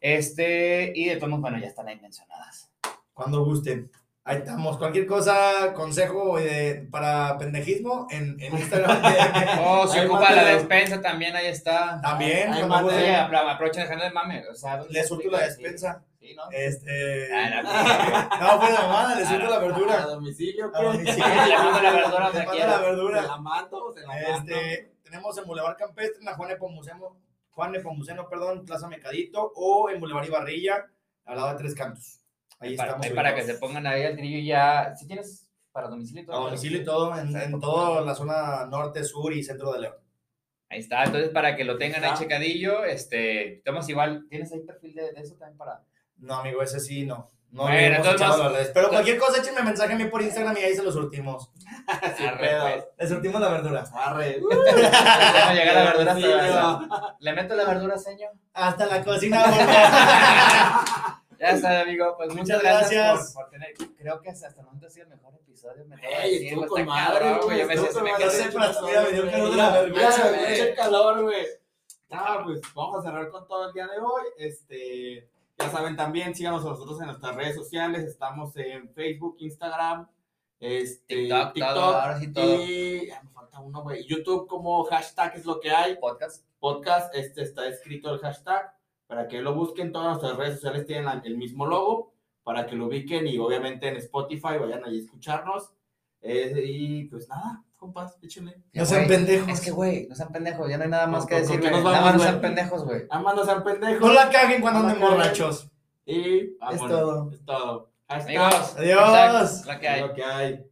Este, y de todos modos, bueno, ya están ahí mencionadas. Cuando gusten. Ahí estamos. Cualquier cosa, consejo eh, para pendejismo en, en Instagram. Oh, se Ahí ocupa la despensa también, ahí está. También, Ahí aprovechen dejando el mame. O sea, ¿dónde le surto la despensa. Sí, ¿no? Este. Ah, no, No, fue la mamada, le surto la ¿A verdura. domicilio? A ¿qué? domicilio. Le mando la verdura Le donde mando quiera. la ¿Se verdura. la mando? ¿Se la mando? Este, tenemos en Boulevard Campestre, en la Juan Nepomuceno, Juan Nepomuceno, perdón, Plaza Mecadito, o en Boulevard Ibarrilla, al lado de Tres Cantos. Ahí Para, estamos. ahí para que se pongan ahí al trillo y ya. Si tienes para domicilio y A todo. domicilio y todo, en, en toda la zona norte, sur y centro de León. Ahí está, entonces para que lo tengan ahí Está. checadillo, este, estamos igual, ¿tienes ahí perfil de, de eso también para? No, amigo, ese sí, no. No Bueno, entonces más-. Pero cualquier cosa, échenme mensaje a mí por Instagram y ahí se lo surtimos. Sin Arre, pues. Le surtimos la verdura. Arre. Llega la verdura hasta la- ¿Le meto la verdura, señor? Hasta la cocina. Ya está, amigo, pues muchas, Muchas gracias, gracias. Por, por tener, creo que hasta el momento ha sido el mejor episodio. Me Ey, güey, con madre, güey. yo me dio calor calor, güey. Ah, pues vamos a cerrar con todo el día de hoy. Este, ya saben también, síganos a nosotros en nuestras redes sociales. Estamos en Facebook, Instagram, este, TikTok, todo, ahora sí todo. Y ya me falta uno, güey. YouTube como hashtag es lo que hay. Podcast. Podcast, este está escrito el hashtag para que lo busquen. Todas nuestras redes sociales tienen la- el mismo logo para que lo ubiquen y obviamente en Spotify vayan ahí a escucharnos. Eh, y pues nada, compas, échenle. No sean pendejos. Es que, güey, no sean pendejos, ya no hay nada más ¿Con- que con- decir, Nada vamos, más no sean güey? pendejos, güey. Amándose al pendejo. No la caguen cuando No anden borrachos. Y vámonos. todo. Es todo. Amigos, Adiós. la que hay. es lo que hay.